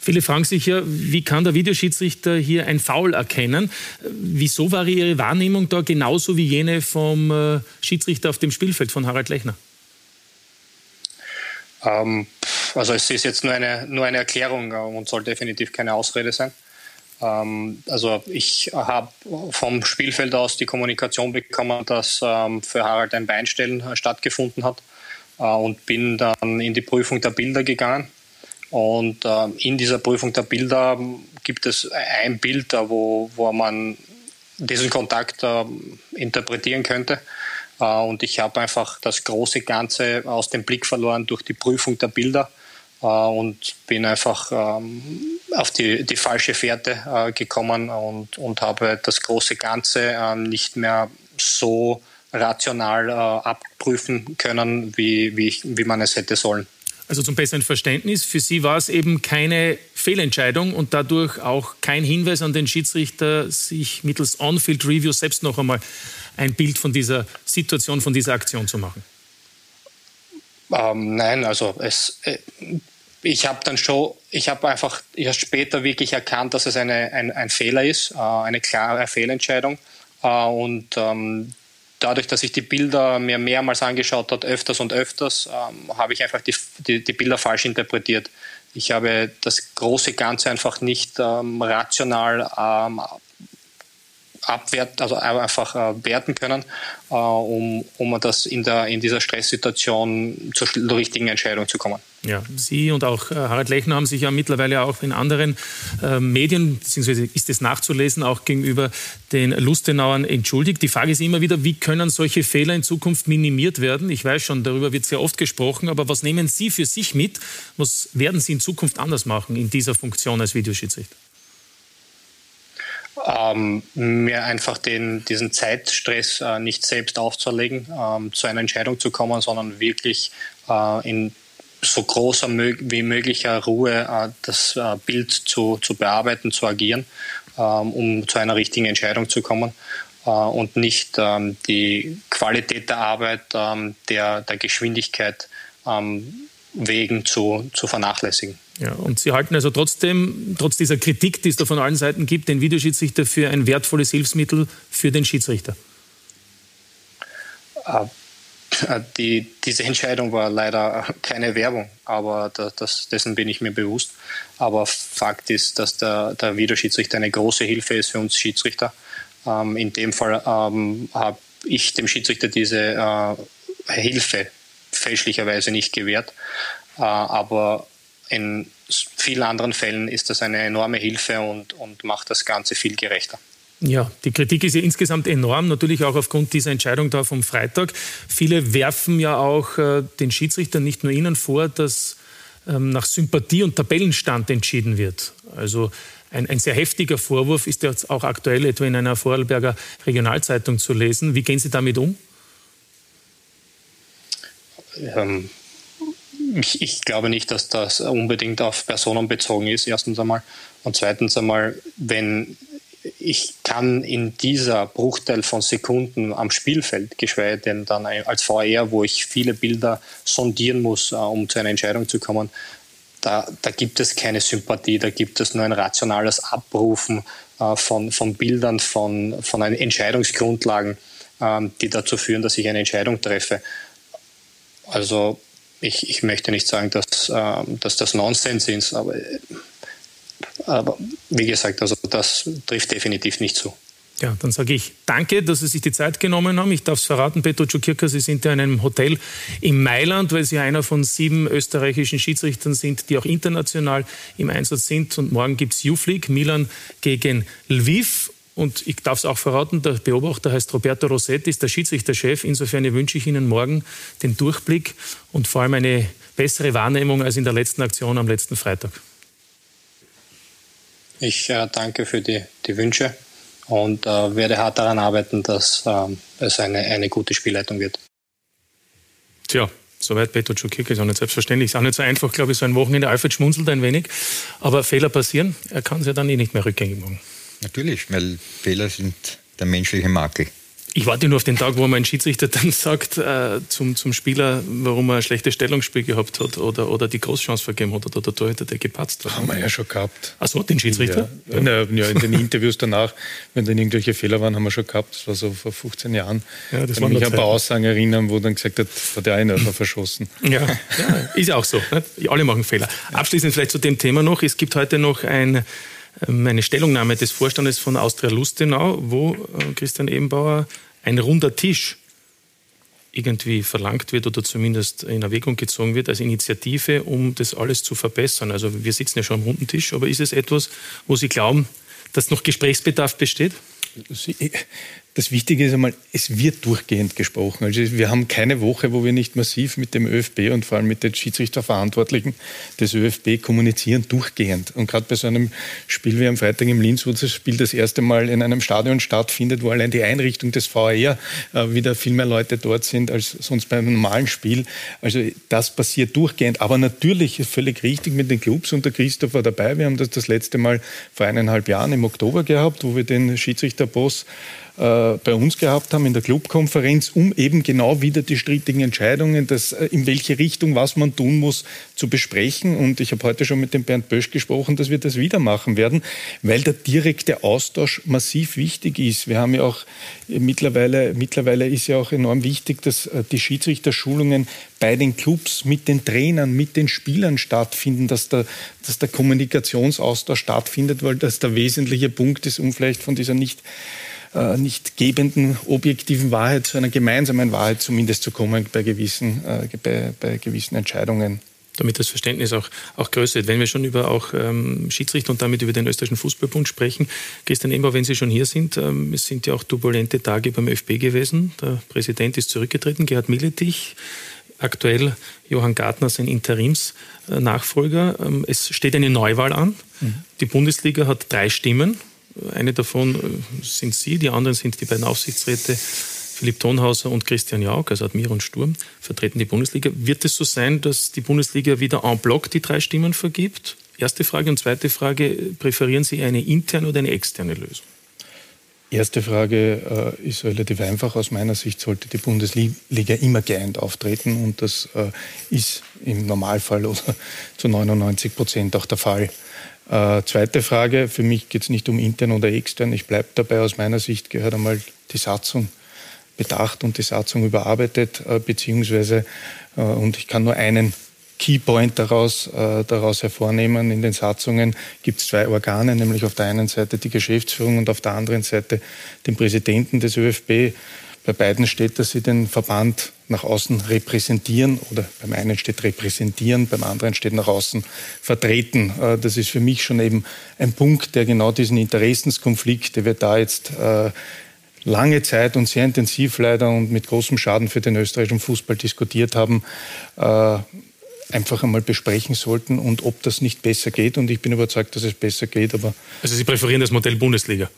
Viele fragen sich ja, wie kann der Videoschiedsrichter hier ein Foul erkennen? Wieso war Ihre Wahrnehmung da genauso wie jene vom äh, Schiedsrichter auf dem Spielfeld von Harald Lechner? Ähm, also es ist jetzt nur eine, nur eine Erklärung und soll definitiv keine Ausrede sein. Ähm, also ich habe vom Spielfeld aus die Kommunikation bekommen, dass ähm, für Harald ein Beinstellen äh, stattgefunden hat äh, und bin dann in die Prüfung der Bilder gegangen. Und äh, in dieser Prüfung der Bilder gibt es ein Bild, wo, wo man diesen Kontakt interpretieren könnte. Und ich habe einfach das große Ganze aus dem Blick verloren durch die Prüfung der Bilder und bin einfach ähm, auf die, die falsche Fährte äh, gekommen und, und habe das große Ganze äh, nicht mehr so rational abprüfen können, wie, wie, ich, wie man es hätte sollen. Also zum besseren Verständnis, für Sie war es eben keine Fehlentscheidung und dadurch auch kein Hinweis an den Schiedsrichter, sich mittels On-Field Review selbst noch einmal ein Bild von dieser Situation, von dieser Aktion zu machen. Ähm, nein, also es, äh, ich habe dann schon, ich habe einfach erst später wirklich erkannt, dass es eine, ein, ein Fehler ist, äh, eine klare Fehlentscheidung. Äh, und ähm, dadurch, dass ich die Bilder mir mehrmals angeschaut habe, öfters und öfters, ähm, habe ich einfach die, die, die, Bilder falsch interpretiert. Ich habe das große Ganze einfach nicht ähm, rational ähm, abwerten, also einfach äh, werten können, äh, um, um das in, der, in dieser Stresssituation zur richtigen Entscheidung zu kommen. Ja, Sie und auch äh, Harald Lechner haben sich ja mittlerweile auch in anderen äh, Medien, beziehungsweise ist es nachzulesen, auch gegenüber den Lustenauern entschuldigt. Die Frage ist immer wieder, wie können solche Fehler in Zukunft minimiert werden? Ich weiß schon, darüber wird sehr oft gesprochen, aber was nehmen Sie für sich mit? Was werden Sie in Zukunft anders machen in dieser Funktion als Videoschiedsrichter? Ähm, mir einfach den, diesen Zeitstress äh, nicht selbst aufzuerlegen, ähm, zu einer Entscheidung zu kommen, sondern wirklich äh, in so großer wie möglicher Ruhe äh, das äh, Bild zu, zu bearbeiten, zu agieren, ähm, um zu einer richtigen Entscheidung zu kommen äh, und nicht ähm, die Qualität der Arbeit ähm, der, der Geschwindigkeit ähm, wegen zu, zu vernachlässigen. Ja, und Sie halten also trotzdem, trotz dieser Kritik, die es da von allen Seiten gibt, den Videoschiedsrichter für ein wertvolles Hilfsmittel für den Schiedsrichter? Äh, die, diese Entscheidung war leider keine Werbung, aber das, dessen bin ich mir bewusst. Aber Fakt ist, dass der, der Videoschiedsrichter eine große Hilfe ist für uns Schiedsrichter. Ähm, in dem Fall ähm, habe ich dem Schiedsrichter diese äh, Hilfe fälschlicherweise nicht gewährt. Äh, aber in vielen anderen Fällen ist das eine enorme Hilfe und, und macht das Ganze viel gerechter. Ja, die Kritik ist ja insgesamt enorm, natürlich auch aufgrund dieser Entscheidung da vom Freitag. Viele werfen ja auch äh, den Schiedsrichtern, nicht nur Ihnen vor, dass ähm, nach Sympathie und Tabellenstand entschieden wird. Also ein, ein, sehr heftiger Vorwurf ist jetzt auch aktuell etwa in einer Vorarlberger Regionalzeitung zu lesen. Wie gehen Sie damit um? Ähm, ich, ich, glaube nicht, dass das unbedingt auf Personen bezogen ist, erstens einmal. Und zweitens einmal, wenn ich kann in dieser Bruchteil von Sekunden am Spielfeld, geschweige denn dann als VR, wo ich viele Bilder sondieren muss, äh, um zu einer Entscheidung zu kommen, da, da gibt es keine Sympathie, da gibt es nur ein rationales Abrufen äh, von, von Bildern, von, von Entscheidungsgrundlagen, ähm, die dazu führen, dass ich eine Entscheidung treffe. Also ich, ich möchte nicht sagen, dass, äh, dass das Nonsens ist, aber, aber wie gesagt, also das trifft definitiv nicht zu. Ja, dann sage ich danke, dass Sie sich die Zeit genommen haben. Ich darf es verraten, Petro Czukirka, Sie sind ja in einem Hotel in Mailand, weil Sie einer von sieben österreichischen Schiedsrichtern sind, die auch international im Einsatz sind. Und morgen gibt es Youth Milan gegen Lviv. Und ich darf es auch verraten, der Beobachter heißt Roberto Rossetti, ist der Schiedsrichterchef. Insofern wünsche ich Ihnen morgen den Durchblick und vor allem eine bessere Wahrnehmung als in der letzten Aktion am letzten Freitag. Ich äh, danke für die, die Wünsche und äh, werde hart daran arbeiten, dass äh, es eine, eine gute Spielleitung wird. Tja, Soweit Petro Czukik ist auch nicht selbstverständlich. Ist auch nicht so einfach, glaube ich, so ein Wochenende. Alfred schmunzelt ein wenig. Aber Fehler passieren. Er kann es ja dann eh nicht mehr rückgängig machen. Natürlich, weil Fehler sind der menschliche Makel. Ich warte nur auf den Tag, wo mein Schiedsrichter dann sagt äh, zum, zum Spieler, warum er ein schlechtes Stellungsspiel gehabt hat oder, oder die Großchance vergeben hat oder der Torhüter, der gepatzt hat. Haben wir ja schon gehabt. Ach so, den Schiedsrichter? Ja, ja. ja, in den Interviews danach, wenn dann irgendwelche Fehler waren, haben wir schon gehabt. Das war so vor 15 Jahren. Ja, das kann mich an ein paar Aussagen erinnern, wo dann gesagt hat, hat der eine einfach verschossen. Ja, ja ist ja auch so. Ne? Alle machen Fehler. Abschließend vielleicht zu dem Thema noch. Es gibt heute noch ein eine Stellungnahme des Vorstandes von Austria Lustenau, wo äh, Christian Ebenbauer ein runder Tisch irgendwie verlangt wird oder zumindest in Erwägung gezogen wird als Initiative, um das alles zu verbessern. Also wir sitzen ja schon am runden Tisch, aber ist es etwas, wo Sie glauben, dass noch Gesprächsbedarf besteht? Das Wichtige ist einmal, es wird durchgehend gesprochen. Also wir haben keine Woche, wo wir nicht massiv mit dem ÖFB und vor allem mit den Schiedsrichterverantwortlichen des ÖFB kommunizieren, durchgehend. Und gerade bei so einem Spiel wie am Freitag im Linz, wo das Spiel das erste Mal in einem Stadion stattfindet, wo allein die Einrichtung des VR äh, wieder viel mehr Leute dort sind als sonst bei einem normalen Spiel. Also das passiert durchgehend. Aber natürlich ist völlig richtig mit den Clubs und der Christoph war dabei. Wir haben das das letzte Mal vor eineinhalb Jahren im Oktober gehabt, wo wir den Schiedsrichterboss bei uns gehabt haben in der Clubkonferenz, um eben genau wieder die strittigen Entscheidungen, das, äh, in welche Richtung, was man tun muss, zu besprechen. Und ich habe heute schon mit dem Bernd Bösch gesprochen, dass wir das wieder machen werden, weil der direkte Austausch massiv wichtig ist. Wir haben ja auch mittlerweile, mittlerweile ist ja auch enorm wichtig, dass äh, die Schiedsrichterschulungen bei den Clubs mit den Trainern, mit den Spielern stattfinden, dass der, dass der Kommunikationsaustausch stattfindet, weil das der wesentliche Punkt ist, um vielleicht von dieser nicht äh, nicht gebenden objektiven Wahrheit zu einer gemeinsamen Wahrheit zumindest zu kommen bei gewissen, äh, bei, bei gewissen Entscheidungen damit das Verständnis auch, auch größer wird. Wenn wir schon über auch ähm, Schiedsrichter und damit über den österreichischen Fußballbund sprechen, Christian Eber, wenn Sie schon hier sind, ähm, es sind ja auch turbulente Tage beim ÖFB gewesen. Der Präsident ist zurückgetreten, Gerhard Milletich, aktuell Johann Gartner, sein Interimsnachfolger. Ähm, es steht eine Neuwahl an. Mhm. Die Bundesliga hat drei Stimmen. Eine davon äh, sind Sie, die anderen sind die beiden Aufsichtsräte Philipp Tonhauser und Christian Jauch, also Admir und Sturm, vertreten die Bundesliga. Wird es so sein, dass die Bundesliga wieder en bloc die drei Stimmen vergibt? Erste Frage. Und zweite Frage, präferieren Sie eine interne oder eine externe Lösung? Erste Frage äh, ist relativ einfach. Aus meiner Sicht sollte die Bundesliga immer geeint auftreten und das äh, ist im Normalfall oder zu 99 Prozent auch der Fall. Äh, zweite Frage, für mich geht es nicht um intern oder extern. Ich bleibe dabei, aus meiner Sicht gehört einmal die Satzung bedacht und die Satzung überarbeitet, äh, beziehungsweise, äh, und ich kann nur einen Keypoint daraus, äh, daraus hervornehmen. In den Satzungen gibt es zwei Organe, nämlich auf der einen Seite die Geschäftsführung und auf der anderen Seite den Präsidenten des ÖFB. Bei beiden steht, dass sie den Verband nach außen repräsentieren oder beim einen steht repräsentieren, beim anderen steht nach außen vertreten. Äh, das ist für mich schon eben ein Punkt, der genau diesen Interessenskonflikt, der wir da jetzt äh, lange Zeit und sehr intensiv leider und mit großem Schaden für den österreichischen Fußball diskutiert haben, äh, einfach einmal besprechen sollten und ob das nicht besser geht. Und ich bin überzeugt, dass es besser geht. Aber also Sie präferieren das Modell Bundesliga?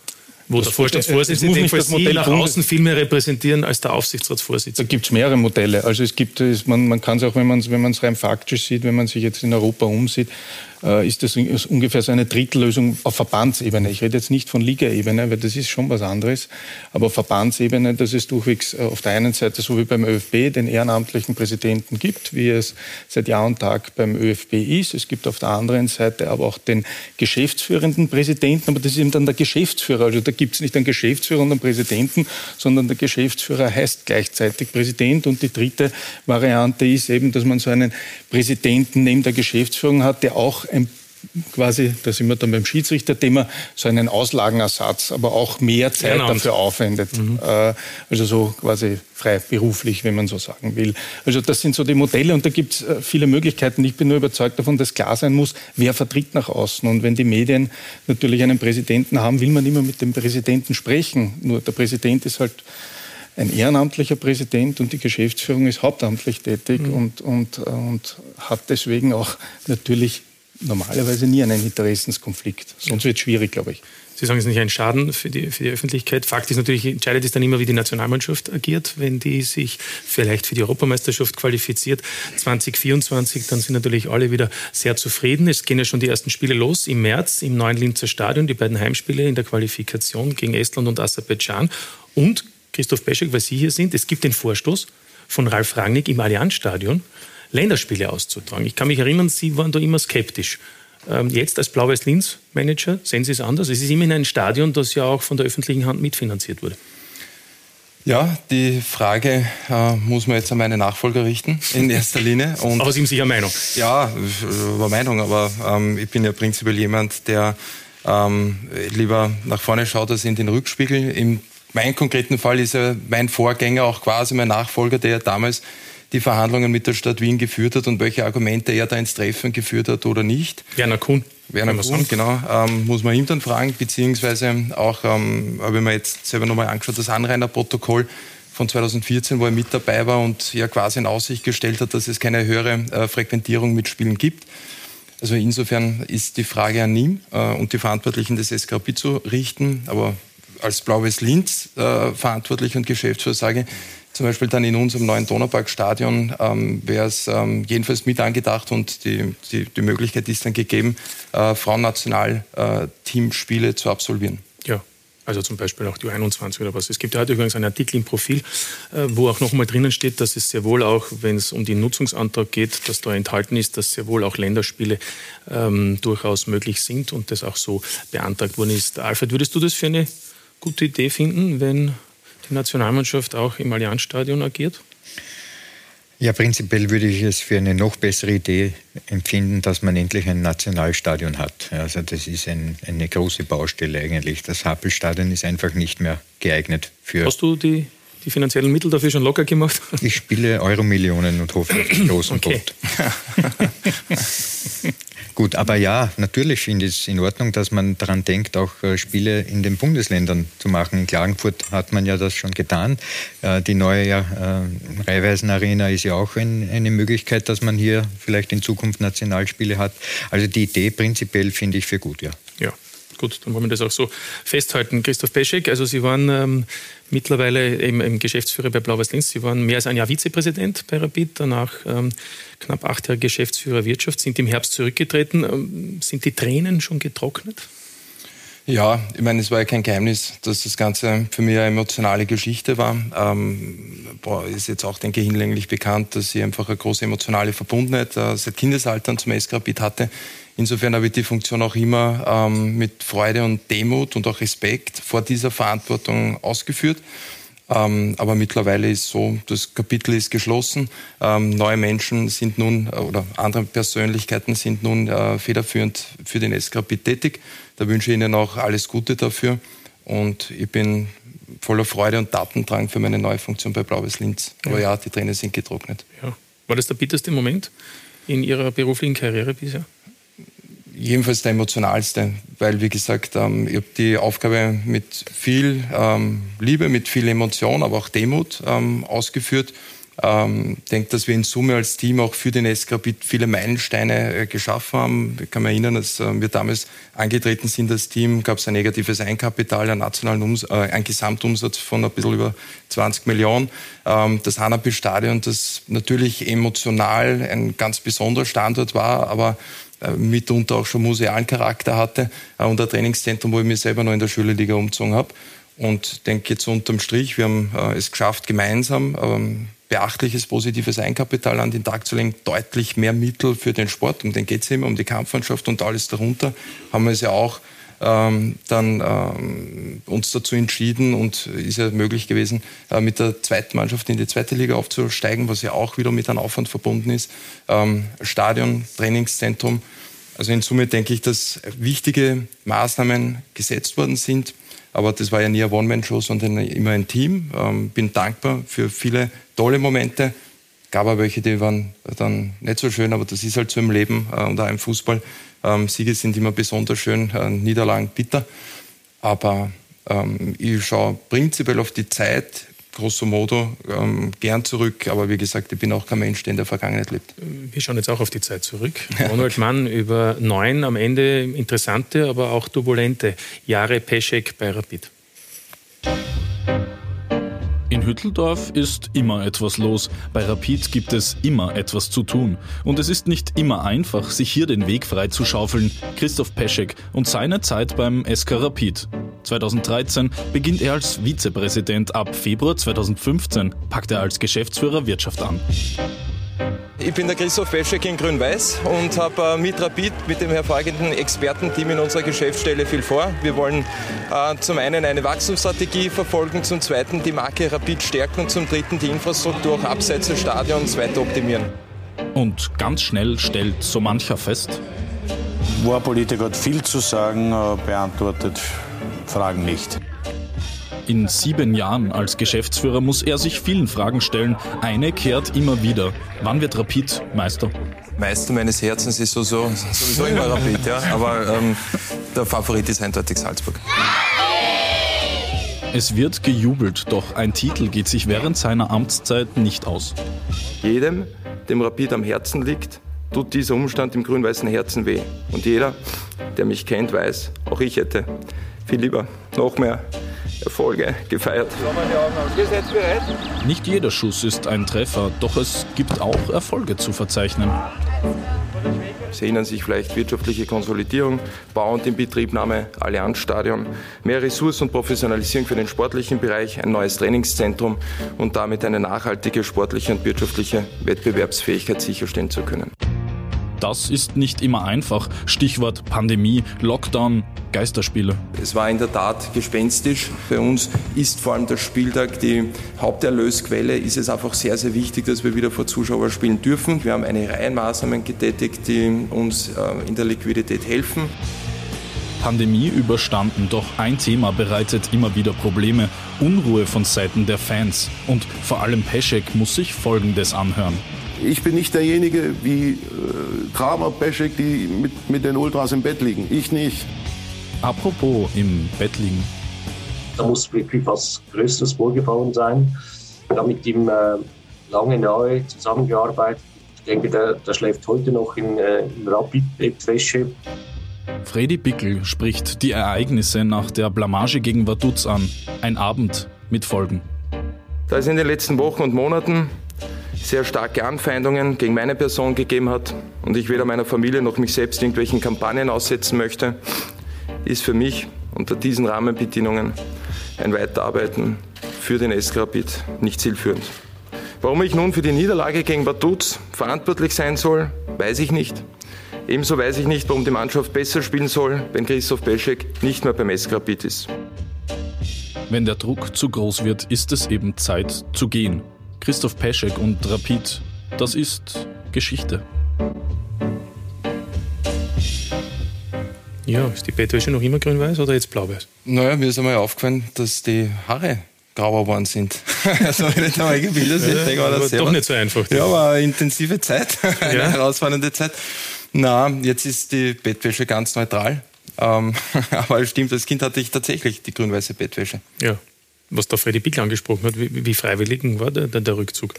Wo das der Vorstandsvorsitzende das Modell nach außen viel mehr repräsentieren als der Aufsichtsratsvorsitzende. Da gibt es mehrere Modelle. Also es gibt, man, man kann es auch, wenn man es wenn rein faktisch sieht, wenn man sich jetzt in Europa umsieht, ist das ungefähr so eine Drittellösung auf Verbandsebene. Ich rede jetzt nicht von Ligaebene, weil das ist schon was anderes, aber auf Verbandsebene, dass es durchwegs äh, auf der einen Seite, so wie beim ÖFB, den ehrenamtlichen Präsidenten gibt, wie es seit Jahr und Tag beim ÖFB ist. Es gibt auf der anderen Seite aber auch den geschäftsführenden Präsidenten, aber das ist eben dann der Geschäftsführer. Also da gibt es nicht einen Geschäftsführer und einen Präsidenten, sondern der Geschäftsführer heißt gleichzeitig Präsident. Und die dritte Variante ist eben, dass man so einen Präsidenten neben der Geschäftsführung hat, der auch ein quasi, da sind wir dann beim Schiedsrichterthema, so einen Auslagenersatz, aber auch mehr Zeit genau. dafür aufwendet. Mhm. Äh, also so quasi frei beruflich, wenn man so sagen will. Also das sind so die Modelle und da gibt es äh, viele Möglichkeiten. Ich bin nur überzeugt davon, dass klar sein muss, wer vertritt nach außen. Und wenn die Medien natürlich einen Präsidenten haben, will man immer mit dem Präsidenten sprechen. Nur der Präsident ist halt ein ehrenamtlicher Präsident und die Geschäftsführung ist hauptamtlich tätig mhm. und, und, und hat deswegen auch natürlich normalerweise nie einen Interessenskonflikt. Sonst wird es schwierig, glaube ich. Sie sagen, es ist nicht ein Schaden für die, für die Öffentlichkeit. Fakt ist natürlich, entscheidet es dann immer, wie die Nationalmannschaft agiert. Wenn die sich vielleicht für die Europameisterschaft qualifiziert 2024, dann sind natürlich alle wieder sehr zufrieden. Es gehen ja schon die ersten Spiele los im März im neuen Linzer Stadion, die beiden Heimspiele in der Qualifikation gegen Estland und Aserbaidschan. Und Christoph Peschek, weil Sie hier sind, es gibt den Vorstoß von Ralf Rangnick im Allianzstadion, Länderspiele auszutragen. Ich kann mich erinnern, Sie waren da immer skeptisch. Ähm, jetzt als Blau-Weiß-Linz-Manager sehen Sie es anders. Es ist immerhin ein Stadion, das ja auch von der öffentlichen Hand mitfinanziert wurde. Ja, die Frage äh, muss man jetzt an meine Nachfolger richten, in erster Linie. Und aber Sie haben sicher Meinung. Ja, über Meinung, aber ähm, ich bin ja prinzipiell jemand, der ähm, lieber nach vorne schaut als in den Rückspiegel. Im mein konkreten Fall ist ja mein Vorgänger auch quasi mein Nachfolger, der ja damals die Verhandlungen mit der Stadt Wien geführt hat und welche Argumente er da ins Treffen geführt hat oder nicht. Werner Kuhn. Werner Brun, genau, ähm, muss man ihm dann fragen, beziehungsweise auch, ähm, habe ich mir jetzt selber nochmal angeschaut, das Anrainerprotokoll von 2014, wo er mit dabei war und ja quasi in Aussicht gestellt hat, dass es keine höhere äh, Frequentierung mit Spielen gibt. Also insofern ist die Frage an ihm äh, und die Verantwortlichen des SKP zu richten, aber als Blaues Linz äh, verantwortlich und Geschäftsführer sage, zum Beispiel dann in unserem neuen Donauparkstadion ähm, wäre es ähm, jedenfalls mit angedacht und die, die, die Möglichkeit ist dann gegeben, äh, Frauennationalteamspiele äh, zu absolvieren. Ja, also zum Beispiel auch die U21 oder was. Es gibt ja heute übrigens einen Artikel im Profil, äh, wo auch nochmal drinnen steht, dass es sehr wohl auch, wenn es um den Nutzungsantrag geht, dass da enthalten ist, dass sehr wohl auch Länderspiele ähm, durchaus möglich sind und das auch so beantragt worden ist. Alfred, würdest du das für eine gute Idee finden, wenn die Nationalmannschaft auch im Allianzstadion agiert? Ja, prinzipiell würde ich es für eine noch bessere Idee empfinden, dass man endlich ein Nationalstadion hat. Also das ist ein, eine große Baustelle eigentlich. Das Happelstadion ist einfach nicht mehr geeignet für. Hast du die, die finanziellen Mittel dafür schon locker gemacht? Ich spiele Euromillionen und hoffe auf den großen okay. Gut, aber ja, natürlich finde ich es in Ordnung, dass man daran denkt, auch äh, Spiele in den Bundesländern zu machen. In Klagenfurt hat man ja das schon getan. Äh, die neue äh, Raiweisen Arena ist ja auch eine Möglichkeit, dass man hier vielleicht in Zukunft Nationalspiele hat. Also die Idee prinzipiell finde ich für gut, ja. Ja, gut, dann wollen wir das auch so festhalten. Christoph Peschek, also Sie waren ähm, mittlerweile eben, eben Geschäftsführer bei Blau-Weiß Linz. Sie waren mehr als ein Jahr Vizepräsident bei Rapid, danach ähm, knapp acht Jahre Geschäftsführer Wirtschaft, sind im Herbst zurückgetreten. Ähm, sind die Tränen schon getrocknet? Ja, ich meine, es war ja kein Geheimnis, dass das Ganze für mich eine emotionale Geschichte war. Ähm, boah, ist jetzt auch, denke ich, hinlänglich bekannt, dass ich einfach eine große emotionale Verbundenheit äh, seit Kindesaltern zum SK Rapid hatte. Insofern habe ich die Funktion auch immer ähm, mit Freude und Demut und auch Respekt vor dieser Verantwortung ausgeführt. Ähm, aber mittlerweile ist so, das Kapitel ist geschlossen. Ähm, neue Menschen sind nun äh, oder andere Persönlichkeiten sind nun äh, federführend für den SKP tätig. Da wünsche ich Ihnen auch alles Gute dafür. Und ich bin voller Freude und Datendrang für meine neue Funktion bei Blaues Linz. Aber ja, ja die Tränen sind getrocknet. Ja. War das der bitterste Moment in Ihrer beruflichen Karriere bisher? Jedenfalls der emotionalste, weil, wie gesagt, ähm, ich habe die Aufgabe mit viel ähm, Liebe, mit viel Emotion, aber auch Demut ähm, ausgeführt. Ich ähm, denke, dass wir in Summe als Team auch für den Eskrapit viele Meilensteine äh, geschaffen haben. Ich kann mich erinnern, als äh, wir damals angetreten sind, das Team, gab es ein negatives Einkapital, einen nationalen Ums äh, ein Gesamtumsatz von ein bisschen über 20 Millionen. Ähm, das Hanapi-Stadion, das natürlich emotional ein ganz besonderer Standort war, aber mitunter auch schon musealen Charakter hatte äh, und ein Trainingszentrum, wo ich mich selber noch in der Schülerliga umgezogen habe. Und denke jetzt unterm Strich, wir haben äh, es geschafft, gemeinsam ähm, beachtliches positives Eigenkapital an den Tag zu legen, deutlich mehr Mittel für den Sport, um den geht es immer, um die Kampfmannschaft und alles darunter, haben wir es ja auch ähm, dann ähm, uns dazu entschieden und ist ja möglich gewesen, äh, mit der zweiten Mannschaft in die zweite Liga aufzusteigen, was ja auch wieder mit einem Aufwand verbunden ist. Ähm, Stadion, Trainingszentrum. Also in Summe denke ich, dass wichtige Maßnahmen gesetzt worden sind. Aber das war ja nie eine One-Man-Show, sondern immer ein Team. Ähm, bin dankbar für viele tolle Momente. Gab aber welche, die waren dann nicht so schön, aber das ist halt so im Leben äh, und auch im Fußball. Ähm, Siege sind immer besonders schön, äh, Niederlagen bitter. Aber ähm, ich schaue prinzipiell auf die Zeit, grosso modo, ähm, gern zurück. Aber wie gesagt, ich bin auch kein Mensch, der in der Vergangenheit lebt. Wir schauen jetzt auch auf die Zeit zurück. Ronald Mann über neun am Ende interessante, aber auch turbulente Jahre Peschek bei Rapid. In Hütteldorf ist immer etwas los. Bei Rapid gibt es immer etwas zu tun. Und es ist nicht immer einfach, sich hier den Weg frei zu schaufeln. Christoph Peschek und seine Zeit beim SK Rapid. 2013 beginnt er als Vizepräsident. Ab Februar 2015 packt er als Geschäftsführer Wirtschaft an. Ich bin der Christoph Peschek in Grün-Weiß und habe äh, mit Rapid, mit dem hervorragenden Expertenteam in unserer Geschäftsstelle viel vor. Wir wollen äh, zum einen eine Wachstumsstrategie verfolgen, zum zweiten die Marke Rapid stärken und zum dritten die Infrastruktur auch abseits des Stadions weiter optimieren. Und ganz schnell stellt so mancher fest, War Politiker hat viel zu sagen, äh, beantwortet Fragen nicht. In sieben Jahren als Geschäftsführer muss er sich vielen Fragen stellen. Eine kehrt immer wieder. Wann wird Rapid Meister? Meister meines Herzens ist so, so, sowieso immer Rapid, ja. Aber ähm, der Favorit ist eindeutig Salzburg. Es wird gejubelt, doch ein Titel geht sich während seiner Amtszeit nicht aus. Jedem, dem Rapid am Herzen liegt, tut dieser Umstand im grün-weißen Herzen weh. Und jeder, der mich kennt, weiß, auch ich hätte viel lieber noch mehr Erfolge gefeiert. Nicht jeder Schuss ist ein Treffer, doch es gibt auch Erfolge zu verzeichnen. Sie erinnern sich vielleicht wirtschaftliche Konsolidierung, Bau- und Inbetriebnahme, Allianzstadion, mehr Ressourcen und Professionalisierung für den sportlichen Bereich, ein neues Trainingszentrum und damit eine nachhaltige sportliche und wirtschaftliche Wettbewerbsfähigkeit sicherstellen zu können. Das ist nicht immer einfach. Stichwort Pandemie, Lockdown, Geisterspiele. Es war in der Tat gespenstisch. Für uns ist vor allem der Spieltag die Haupterlösquelle. Ist es einfach sehr, sehr wichtig, dass wir wieder vor Zuschauern spielen dürfen. Wir haben eine Reihe Maßnahmen getätigt, die uns äh, in der Liquidität helfen. Pandemie überstanden, doch ein Thema bereitet immer wieder Probleme. Unruhe von Seiten der Fans. Und vor allem Peschek muss sich Folgendes anhören. Ich bin nicht derjenige wie äh, Kramer, Peschek, die mit, mit den Ultras im Bett liegen. Ich nicht. Apropos im Bett liegen. Da muss wirklich was Größeres vorgefallen sein. Ich habe mit ihm äh, lange nahe zusammengearbeitet. Ich denke, der, der schläft heute noch in, äh, in Rapid-Bettwäsche. Freddy Bickel spricht die Ereignisse nach der Blamage gegen Vaduz an. Ein Abend mit Folgen. Da es in den letzten Wochen und Monaten sehr starke Anfeindungen gegen meine Person gegeben hat und ich weder meiner Familie noch mich selbst irgendwelchen Kampagnen aussetzen möchte, ist für mich unter diesen Rahmenbedingungen ein Weiterarbeiten für den SK Rapid nicht zielführend. Warum ich nun für die Niederlage gegen Vaduz verantwortlich sein soll, weiß ich nicht. Ebenso weiß ich nicht, warum die Mannschaft besser spielen soll, wenn Christoph Beschek nicht mehr beim SK Rapid ist. Wenn der Druck zu groß wird, ist es eben Zeit zu gehen. Christoph Peschek und Rapid, das ist Geschichte. Ja, ist die Bettwäsche noch immer grün-weiß oder jetzt blau-weiß? Naja, mir ist einmal aufgefallen, dass die Haare grauer geworden sind. also wenn ich da mal gebildet ja, denke, war das doch nicht so einfach. Ja, war eine intensive Zeit, eine ja. herausfordernde Zeit. Na, jetzt ist die Bettwäsche ganz neutral. Ähm, aber es stimmt, als Kind hatte ich tatsächlich die grün-weiße Bettwäsche. Ja, was da Freddy Bickel angesprochen hat, wie, wie freiwillig war der, der, Rückzug?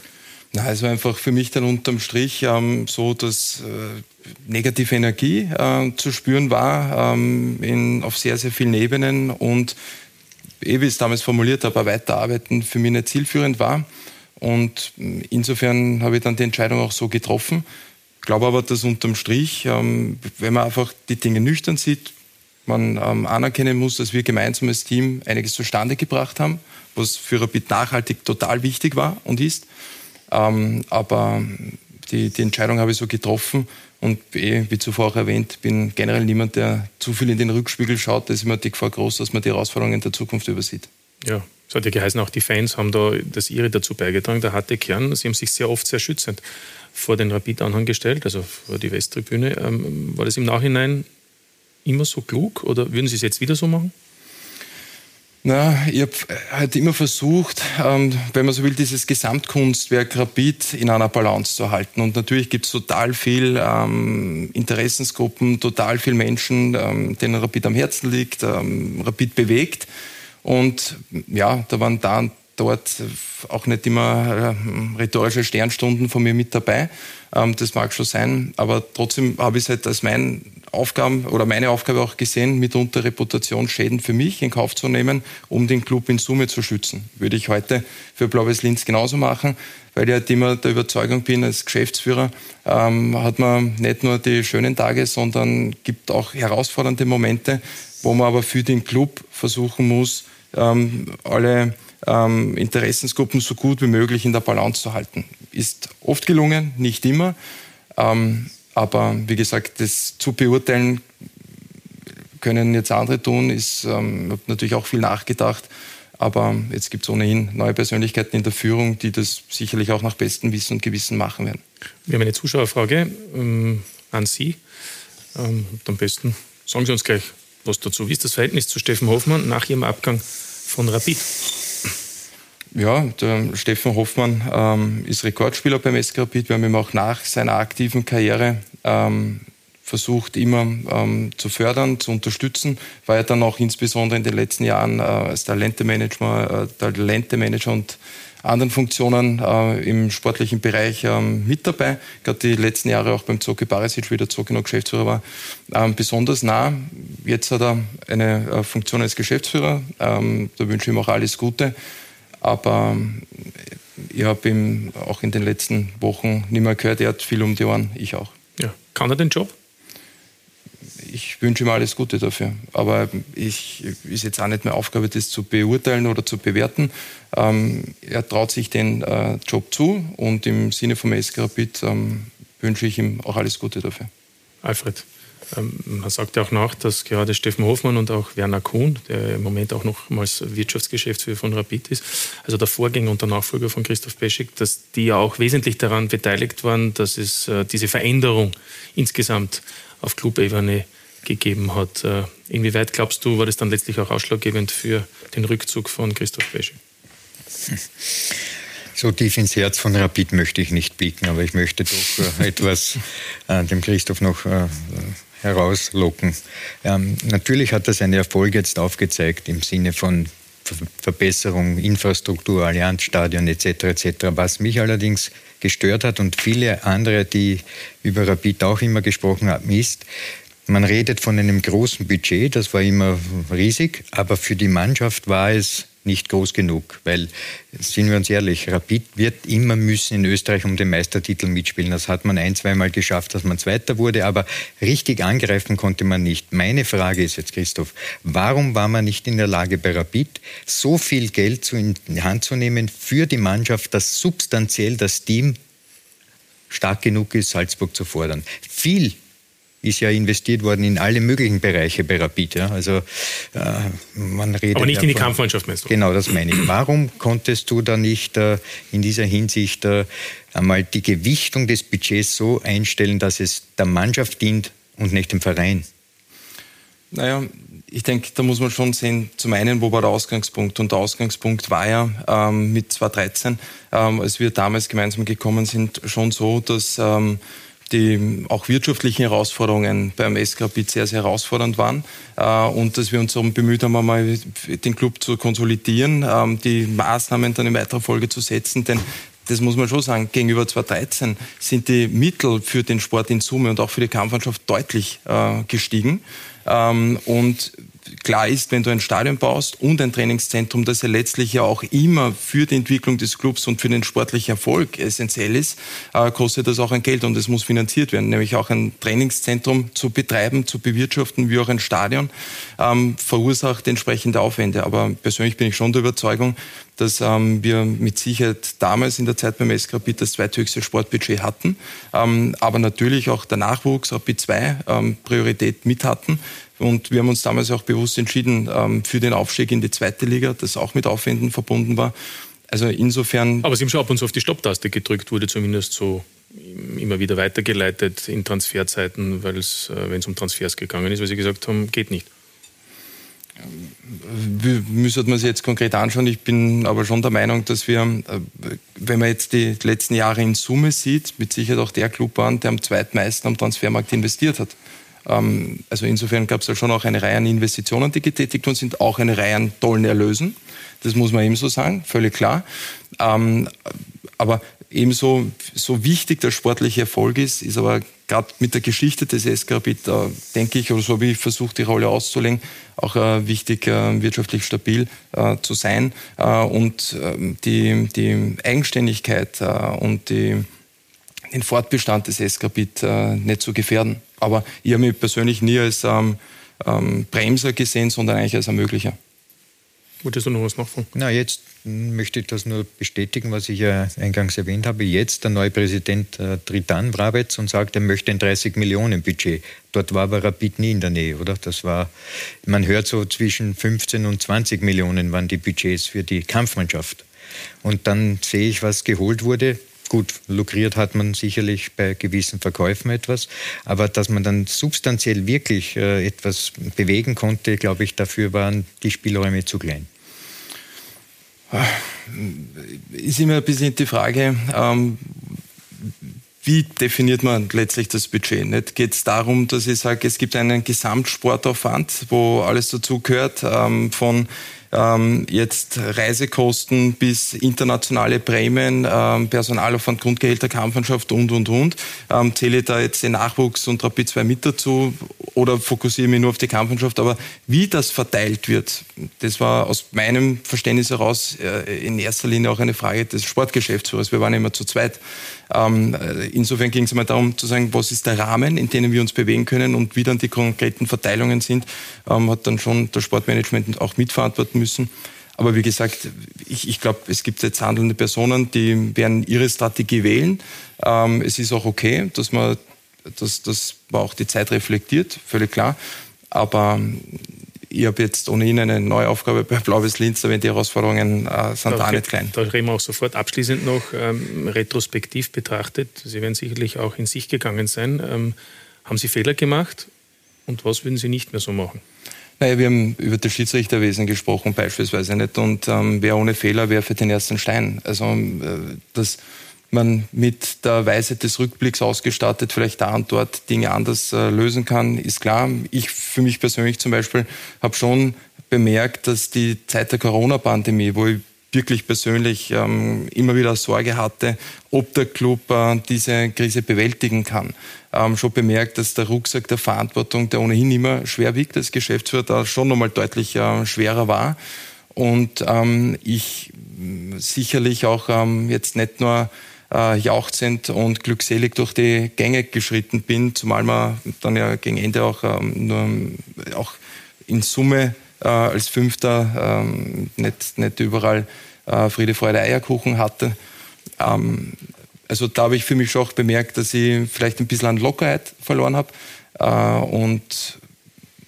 Na, es war einfach für mich dann unterm Strich ähm, so, dass äh, negative Energie äh, zu spüren war ähm, in, auf sehr, sehr vielen Ebenen und eh, wie ich es damals formuliert habe, weiterarbeiten für mich nicht zielführend war. Und insofern habe ich dann die Entscheidung auch so getroffen. Ich glaube aber, dass unterm Strich, ähm, wenn man einfach die Dinge nüchtern sieht, man ähm, anerkennen muss, dass wir gemeinsam als Team einiges zustande gebracht haben, was für Rapid nachhaltig total wichtig war und ist. Ähm, aber die, die Entscheidung habe ich so getroffen und eh, wie zuvor auch erwähnt, bin generell niemand, der zu viel in den Rückspiegel schaut. Da ist immer die Gefahr groß, dass man die Herausforderungen der Zukunft übersieht. Ja, es hat ja geheißen, auch die Fans haben da das ihre dazu beigetragen, der harte Kern. Sie haben sich sehr oft sehr schützend vor den Rapid-Anhang gestellt, also vor die Westtribüne. Ähm, war das im Nachhinein immer so klug oder würden Sie es jetzt wieder so machen? Na, ich habe halt immer versucht, ähm, wenn man so will, dieses Gesamtkunstwerk Rapid in einer Balance zu halten. Und natürlich gibt es total viel ähm, Interessensgruppen, total viel Menschen, ähm, denen Rapid am Herzen liegt, ähm, Rapid bewegt. Und ja, da waren da und dort auch nicht immer äh, rhetorische Sternstunden von mir mit dabei. Ähm, das mag schon sein, aber trotzdem habe ich es halt als mein Aufgaben oder meine Aufgabe auch gesehen, mitunter Reputationsschäden für mich in Kauf zu nehmen, um den Club in Summe zu schützen. Würde ich heute für Blaues Linz genauso machen, weil ich halt immer der Überzeugung bin, als Geschäftsführer ähm, hat man nicht nur die schönen Tage, sondern gibt auch herausfordernde Momente, wo man aber für den Club versuchen muss, ähm, alle ähm, Interessensgruppen so gut wie möglich in der Balance zu halten. Ist oft gelungen, nicht immer. Ähm, aber wie gesagt, das zu beurteilen können jetzt andere tun. Ich ähm, habe natürlich auch viel nachgedacht. Aber jetzt gibt es ohnehin neue Persönlichkeiten in der Führung, die das sicherlich auch nach bestem Wissen und Gewissen machen werden. Wir haben eine Zuschauerfrage ähm, an Sie. Ähm, am besten sagen Sie uns gleich was dazu. Wie ist das Verhältnis zu Steffen Hoffmann nach Ihrem Abgang von Rapid? Ja, der Steffen Hoffmann ähm, ist Rekordspieler beim SK Rapid. Wir haben ihn auch nach seiner aktiven Karriere ähm, versucht, immer ähm, zu fördern, zu unterstützen. War er dann auch insbesondere in den letzten Jahren äh, als Talentemanager, äh, Talentemanager und anderen Funktionen äh, im sportlichen Bereich ähm, mit dabei. Gerade die letzten Jahre auch beim Zoki Barisic, wie der Zoki noch Geschäftsführer war, ähm, besonders nah. Jetzt hat er eine äh, Funktion als Geschäftsführer. Ähm, da wünsche ich ihm auch alles Gute. Aber äh, ich habe ihn auch in den letzten Wochen nicht mehr gehört. Er hat viel um die Ohren, ich auch. Ja. Kann er den Job? ich wünsche ihm alles Gute dafür. Aber ich ist jetzt auch nicht mehr Aufgabe, das zu beurteilen oder zu bewerten. Ähm, er traut sich den äh, Job zu und im Sinne vom SK Rapid ähm, wünsche ich ihm auch alles Gute dafür. Alfred, ähm, man sagt ja auch nach, dass gerade Steffen Hoffmann und auch Werner Kuhn, der im Moment auch nochmals Wirtschaftsgeschäftsführer von Rapid ist, also der Vorgänger und der Nachfolger von Christoph Peschik, dass die ja auch wesentlich daran beteiligt waren, dass es äh, diese Veränderung insgesamt auf Clubebene gegeben hat. Äh, inwieweit glaubst du, war das dann letztlich auch ausschlaggebend für den Rückzug von Christoph Pesche? So tief ins Herz von Rapid möchte ich nicht blicken, aber ich möchte doch äh, etwas dem Christoph noch herauslocken. Ähm, natürlich hat er seine Erfolge jetzt aufgezeigt im Sinne von Verbesserung, Infrastruktur, Allianzstadion etc. etc. Was mich allerdings gestört hat und viele andere, die über Rapid auch immer gesprochen haben, ist, man redet von einem großen Budget, das war immer riesig, aber für die Mannschaft war es nicht groß genug, weil, sind wir uns ehrlich, Rapid wird immer müssen in Österreich um den Meistertitel mitspielen. Das hat man ein, zweimal geschafft, dass man Zweiter wurde, aber richtig angreifen konnte man nicht. Meine Frage ist jetzt, Christoph, warum war man nicht in der Lage, bei Rapid so viel Geld in die Hand zu nehmen für die Mannschaft, dass substanziell das Team stark genug ist, Salzburg zu fordern? Viel ist ja investiert worden in alle möglichen Bereiche bei Rapid. Ja. Also, äh, man redet Aber nicht ja in die Kampfmannschaft, meinst du? Genau, das meine ich. Warum konntest du da nicht äh, in dieser Hinsicht äh, einmal die Gewichtung des Budgets so einstellen, dass es der Mannschaft dient und nicht dem Verein? Naja, ich denke, da muss man schon sehen, zum einen, wo war der Ausgangspunkt? Und der Ausgangspunkt war ja ähm, mit 2013, ähm, als wir damals gemeinsam gekommen sind, schon so, dass ähm, die auch wirtschaftlichen Herausforderungen beim SK Rapid sehr, sehr herausfordernd waren äh, und dass wir uns darum bemüht haben, einmal den Club zu konsolidieren, ähm, die Maßnahmen dann in weiterer Folge zu setzen, denn das muss man schon sagen, gegenüber 2013 sind die Mittel für den Sport in Summe und auch für die Kampfmannschaft deutlich äh, gestiegen. Ähm, und klar ist, wenn du ein Stadion baust und ein Trainingszentrum, das ja letztlich ja auch immer für die Entwicklung des Clubs und für den sportlichen Erfolg essentiell ist, äh, kostet das auch ein Geld und es muss finanziert werden. Nämlich auch ein Trainingszentrum zu betreiben, zu bewirtschaften, wie auch ein Stadion, ähm, verursacht entsprechende Aufwände. Aber persönlich bin ich schon der Überzeugung, dass ähm, wir mit Sicherheit damals in der Zeit beim SK Rapid das zweithöchste Sportbudget hatten, ähm, aber natürlich auch der Nachwuchs Rapid 2 ähm, Priorität mit hatten. Und wir haben uns damals auch bewusst entschieden ähm, für den Aufstieg in die zweite Liga, das auch mit Aufwänden verbunden war. Also insofern. Aber Sie haben schon ab und zu auf die Stopptaste gedrückt, wurde zumindest so immer wieder weitergeleitet in Transferzeiten, weil es, äh, wenn es um Transfers gegangen ist, weil Sie gesagt haben, geht nicht. Müsste man sich jetzt konkret anschauen. Ich bin aber schon der Meinung, dass wir, äh, wenn man jetzt die letzten Jahre in Summe sieht, mit Sicherheit auch der Club waren, der am zweitmeisten am Transfermarkt investiert hat. Ähm, also insofern gab es da schon auch eine Reihe an Investitionen, die getätigt worden sind, auch eine Reihe an tollen Erlösen. Das muss man ebenso sagen, völlig klar. Ähm, aber ebenso so wichtig der sportliche Erfolg ist, ist aber gerade mit der Geschichte des SK Rapid, äh, denke ich, oder so wie ich versuche, die Rolle auszulegen, auch äh, wichtig, äh, wirtschaftlich stabil äh, zu sein und ähm, die, die Eigenständigkeit und die, den Fortbestand des SK Rapid nicht zu gefährden. Aber ich habe mich persönlich nie als ähm, ähm, Bremser gesehen, sondern eigentlich als Ermöglicher. Wolltest du noch was nachfragen? Na, jetzt möchte ich das nur bestätigen, was ich ja eingangs erwähnt habe. Jetzt der neue Präsident äh, tritt an, Brabetz, und sagt, er möchte ein 30 Millionen Budget. Dort war aber Rapid nie in der Nähe, oder? Das war, man hört so zwischen 15 und 20 Millionen waren die Budgets für die Kampfmannschaft. Und dann sehe ich, was geholt wurde. Gut, lukriert hat man sicherlich bei gewissen Verkäufen etwas, aber dass man dann substanziell wirklich äh, etwas bewegen konnte, glaube ich, dafür waren die Spielräume zu klein. Ist immer ein bisschen die Frage, ähm, wie definiert man letztlich das Budget? Geht es darum, dass ich sage, es gibt einen Gesamtsportaufwand, wo alles dazu gehört, ähm, von ähm, jetzt Reisekosten bis internationale Prämien, ähm, Personalaufwand, Grundgehälter, Kampfmannschaft und, und, und. Ähm, zähle ich da jetzt den Nachwuchs und Rapid 2 mit dazu oder fokussiere ich mich nur auf die Kampfmannschaft? Aber wie das verteilt wird, das war aus meinem Verständnis heraus äh, in erster Linie auch eine Frage des Sportgeschäftsführers. Wir waren immer zu zweit. Ähm, äh, insofern ging es einmal darum zu sagen, was ist der Rahmen, in dem wir uns bewegen können und wie dann die konkreten Verteilungen sind, ähm, hat dann schon das Sportmanagement auch mitverantworten müssen. Aber wie gesagt, ich, ich glaube, es gibt jetzt handelnde Personen, die werden ihre Strategie wählen. Ähm, es ist auch okay, dass man, dass, dass man auch die Zeit reflektiert, völlig klar. Aber ich habe jetzt ohnehin eine neue Aufgabe bei Blaues Linz, da werden die Herausforderungen äh, sind da, auch nicht klein. Da reden wir auch sofort abschließend noch ähm, retrospektiv betrachtet. Sie werden sicherlich auch in sich gegangen sein. Ähm, haben Sie Fehler gemacht und was würden Sie nicht mehr so machen? Naja, wir haben über das Schiedsrichterwesen gesprochen beispielsweise nicht und ähm, wer ohne Fehler für den ersten Stein. Also äh, das man mit der Weisheit des Rückblicks ausgestattet vielleicht da und dort Dinge anders äh, lösen kann, ist klar. Ich für mich persönlich zum Beispiel habe schon bemerkt, dass die Zeit der Corona-Pandemie, wo ich wirklich persönlich ähm, immer wieder Sorge hatte, ob der Club äh, diese Krise bewältigen kann. Ähm, schon bemerkt, dass der Rucksack der Verantwortung, der ohnehin immer schwer wiegt als Geschäftsführer, da schon nochmal deutlich äh, schwerer war. Und ähm, ich sicherlich auch ähm, jetzt nicht nur äh, jauchzend und glückselig durch die Gänge geschritten bin, zumal man dann ja gegen Ende auch ähm, nur auch in Summe äh, als Fünfter ähm, nicht, nicht überall äh, Friede, Freude, Eierkuchen hatte. Ähm, also da habe ich für mich schon auch bemerkt, dass ich vielleicht ein bisschen an Lockerheit verloren habe. Äh, und,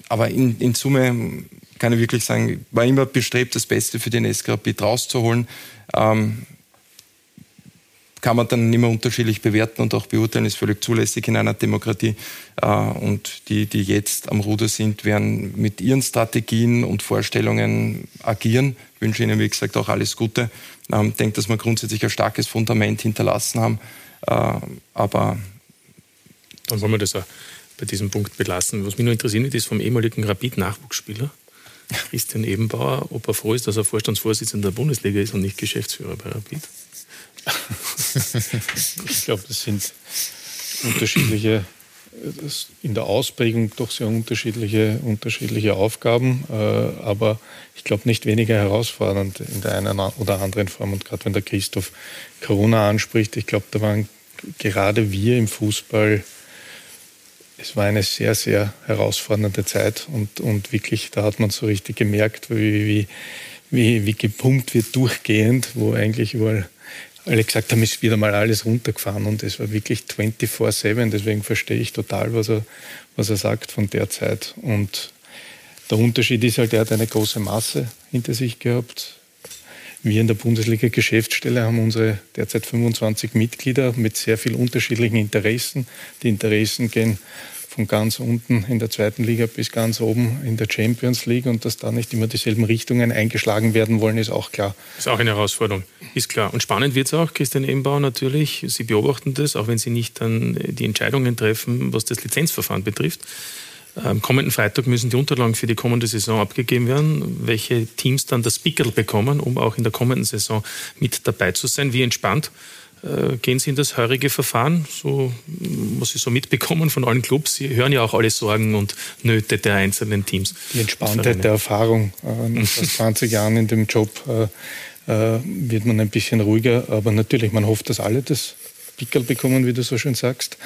aber in, in Summe kann ich wirklich sagen, war immer bestrebt, das Beste für den SK rauszuholen. Ähm, kann man dann immer unterschiedlich bewerten und auch beurteilen, ist völlig zulässig in einer Demokratie. Äh, und die, die jetzt am Ruder sind, werden mit ihren Strategien und Vorstellungen agieren. Ich wünsche Ihnen, wie gesagt, auch alles Gute. Ich ähm, denke, dass wir grundsätzlich ein starkes Fundament hinterlassen haben. Äh, aber dann wollen wir das auch bei diesem Punkt belassen. Was mich nur interessiert, ist vom ehemaligen Rapid-Nachwuchsspieler. Christian Ebenbauer, ob er froh ist, dass er Vorstandsvorsitzender der Bundesliga ist und nicht Geschäftsführer bei Rapid. Ich glaube, das sind unterschiedliche, in der Ausprägung doch sehr unterschiedliche, unterschiedliche Aufgaben, äh, aber ich glaube nicht weniger herausfordernd in der einen oder anderen Form. Und gerade wenn der Christoph Corona anspricht, ich glaube, da waren gerade wir im Fußball, es war eine sehr, sehr herausfordernde Zeit und, und wirklich, da hat man so richtig gemerkt, wie, wie, wie, wie gepumpt wird durchgehend, wo eigentlich überall alle gesagt haben, ist wieder mal alles runtergefahren und es war wirklich 24-7. Deswegen verstehe ich total, was er, was er sagt von der Zeit. Und der Unterschied ist halt, er hat eine große Masse hinter sich gehabt. Wir in der Bundesliga Geschäftsstelle haben unsere derzeit 25 Mitglieder mit sehr vielen unterschiedlichen Interessen. Die Interessen gehen von ganz unten in der zweiten Liga bis ganz oben in der Champions League und dass da nicht immer dieselben Richtungen eingeschlagen werden wollen, ist auch klar. Ist auch eine Herausforderung, ist klar. Und spannend wird es auch, Christian Ebenbauer natürlich. Sie beobachten das, auch wenn Sie nicht dann die Entscheidungen treffen, was das Lizenzverfahren betrifft. Am kommenden Freitag müssen die Unterlagen für die kommende Saison abgegeben werden, welche Teams dann das Pickel bekommen, um auch in der kommenden Saison mit dabei zu sein. Wie entspannt gehen Sie in das heurige Verfahren, so was Sie so mitbekommen von allen Clubs? Sie hören ja auch alle Sorgen und Nöte der einzelnen Teams. Die Entspanntheit der Erfahrung äh, nach 20 Jahren in dem Job äh, äh, wird man ein bisschen ruhiger, aber natürlich, man hofft, dass alle das Pickel bekommen, wie du so schön sagst.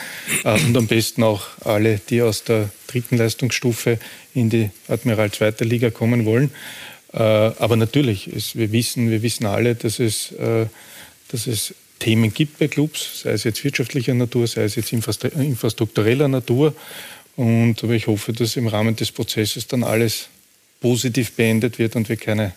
Äh, und am besten auch alle, die aus der dritten Leistungsstufe in die Admiral zweite Liga kommen wollen. Äh, aber natürlich, wir, wissen, wir wissen alle, dass es, dass es Themen gibt bei Clubs, sei es jetzt wirtschaftlicher Natur, sei es jetzt infrastruktureller Natur. Und aber ich hoffe, dass im Rahmen des Prozesses dann alles positiv beendet wird und wir keine,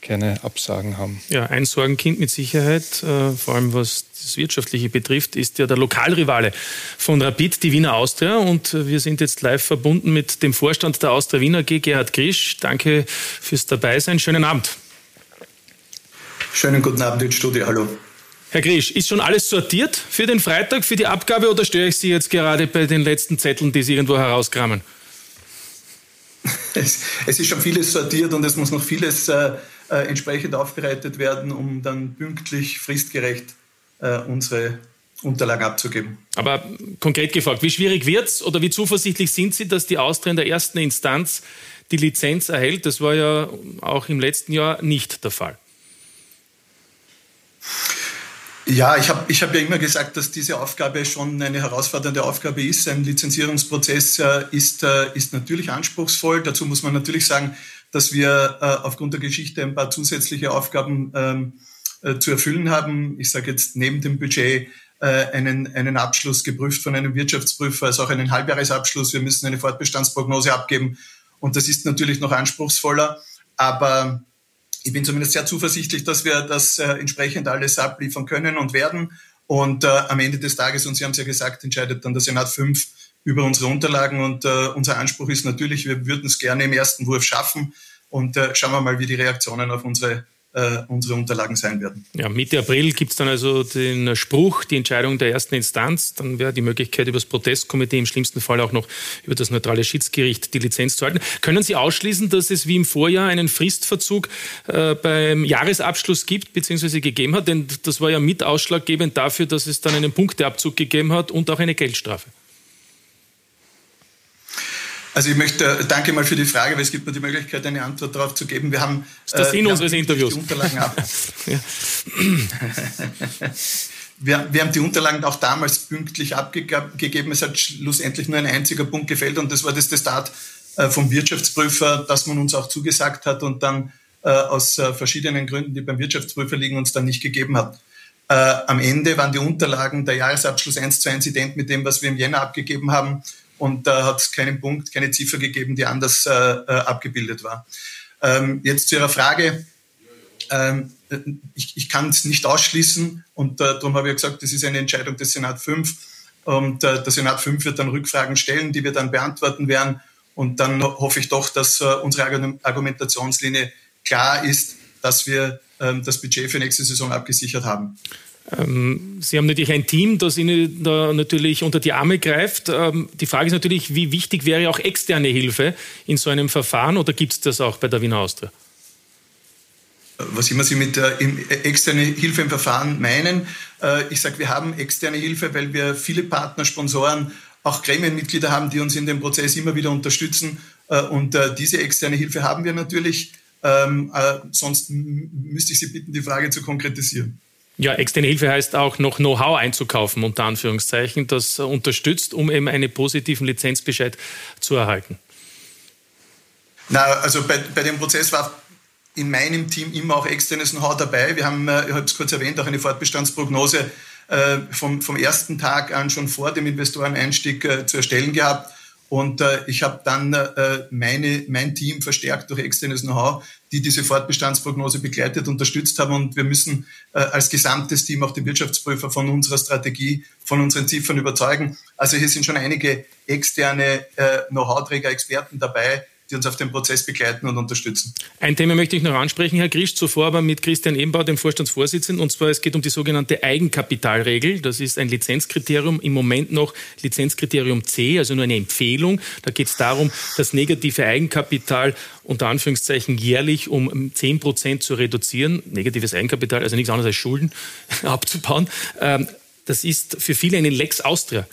keine Absagen haben. Ja, ein Sorgenkind mit Sicherheit, äh, vor allem was das Wirtschaftliche betrifft, ist ja der Lokalrivale von Rapid, die Wiener Austria. Und wir sind jetzt live verbunden mit dem Vorstand der Austria Wiener AG, Gerhard Grisch. Danke fürs Dabeisein. Schönen Abend. Schönen guten Abend ins Studio. Hallo. Herr Grisch, ist schon alles sortiert für den Freitag, für die Abgabe oder störe ich Sie jetzt gerade bei den letzten Zetteln, die Sie irgendwo herauskramen? Es, es ist schon vieles sortiert und es muss noch vieles äh, äh, entsprechend aufbereitet werden, um dann pünktlich, fristgerecht äh, unsere Unterlagen abzugeben. Aber konkret gefragt, wie schwierig wird es oder wie zuversichtlich sind Sie, dass die Austria in der ersten Instanz die Lizenz erhält? Das war ja auch im letzten Jahr nicht der Fall. Ja, ich habe ich hab ja immer gesagt, dass diese Aufgabe schon eine herausfordernde Aufgabe ist. Ein Lizenzierungsprozess äh, ist, äh, ist natürlich anspruchsvoll. Dazu muss man natürlich sagen, dass wir äh, aufgrund der Geschichte ein paar zusätzliche Aufgaben ähm, äh, zu erfüllen haben. Ich sage jetzt neben dem Budget einen, einen Abschluss geprüft von einem Wirtschaftsprüfer, also auch einen Halbjahresabschluss. Wir müssen eine Fortbestandsprognose abgeben und das ist natürlich noch anspruchsvoller. Aber ich bin zumindest sehr zuversichtlich, dass wir das äh, entsprechend alles abliefern können und werden. Und äh, am Ende des Tages, und Sie haben es ja gesagt, entscheidet dann der Senat 5 über unsere Unterlagen. Und äh, unser Anspruch ist natürlich, wir würden es gerne im ersten Wurf schaffen. Und äh, schauen wir mal, wie die Reaktionen auf unsere äh, unsere Unterlagen sein werden. Ja, Mitte April gibt es dann also den Spruch, die Entscheidung der ersten Instanz. Dann wäre die Möglichkeit, über das Protestkomitee im schlimmsten Fall auch noch über das neutrale Schiedsgericht die Lizenz zu halten. Können Sie ausschließen, dass es wie im Vorjahr einen Fristverzug äh, beim Jahresabschluss gibt, beziehungsweise gegeben hat? Denn das war ja mit ausschlaggebend dafür, dass es dann einen Punkteabzug gegeben hat und auch eine Geldstrafe. Also ich möchte, danke mal für die Frage, weil es gibt mir die Möglichkeit, eine Antwort darauf zu geben. Wir haben das Sinn äh, unseres Interviews. Die Unterlagen ab. wir, wir, haben die Unterlagen auch damals pünktlich abgegeben. Es hat schlussendlich nur ein einziger Punkt gefällt und das war das Testat äh, vom Wirtschaftsprüfer, das man uns auch zugesagt hat und dann äh, aus äh, verschiedenen Gründen, die beim Wirtschaftsprüfer liegen, uns dann nicht gegeben hat. Äh, am Ende waren die Unterlagen der Jahresabschluss eins zu eins ident mit dem, was wir im Jänner abgegeben haben und da hat es keinen Punkt, keine Ziffer gegeben, die anders äh, äh, abgebildet war. Ähm, jetzt zu Ihrer Frage. Ähm, ich, ich kann es nicht ausschließen und äh, darum habe ich gesagt, das ist eine Entscheidung des Senat 5 und äh, der Senat 5 wird dann Rückfragen stellen, die wir dann beantworten werden und dann hoffe ich doch, dass äh, unsere Argumentationslinie klar ist, dass wir ähm, das Budget für nächste Saison abgesichert haben. Ähm, Sie haben natürlich ein Team, das Ihnen da natürlich unter die Arme greift. Ähm, die Frage ist natürlich, wie wichtig wäre auch externe Hilfe in so einem Verfahren oder gibt es das auch bei der Wiener Austria? Was immer Sie mit äh, externe Hilfe im Verfahren meinen. Äh, ich sage, wir haben externe Hilfe, weil wir viele Partner, Sponsoren, auch Gremienmitglieder haben, die uns in dem Prozess immer wieder unterstützen. Äh, und äh, diese externe Hilfe haben wir natürlich. Ähm, äh, sonst müsste ich Sie bitten, die Frage zu konkretisieren. Ja, externe Hilfe heißt auch noch Know-how einzukaufen, unter Anführungszeichen, das unterstützt, um eben einen positiven Lizenzbescheid zu erhalten. Na, also bei, bei dem Prozess war in meinem Team immer auch externes Know-how dabei. Wir haben, äh, ich habe es kurz erwähnt, auch eine Fortbestandsprognose äh, vom, vom ersten Tag an schon vor dem Investoreneinstieg äh, zu erstellen gehabt. Und äh, ich habe dann äh, meine, mein Team verstärkt durch externes Know-how, die diese Fortbestandsprognose begleitet, unterstützt haben. Und wir müssen äh, als gesamtes Team auch die Wirtschaftsprüfer von unserer Strategie, von unseren Ziffern überzeugen. Also hier sind schon einige externe äh, Know-how-Träger, Experten dabei, die uns auf dem Prozess begleiten und unterstützen. Ein Thema möchte ich noch ansprechen, Herr Grisch, zuvor aber mit Christian Ebenbau, dem Vorstandsvorsitzenden, und zwar es geht um die sogenannte Eigenkapitalregel. Das ist ein Lizenzkriterium, im Moment noch Lizenzkriterium C, also nur eine Empfehlung. Da geht es darum, das negative Eigenkapital unter Anführungszeichen jährlich um 10 Prozent zu reduzieren. Negatives Eigenkapital, also nichts anderes als Schulden abzubauen. Ähm, das ist für viele eine Lex Austria.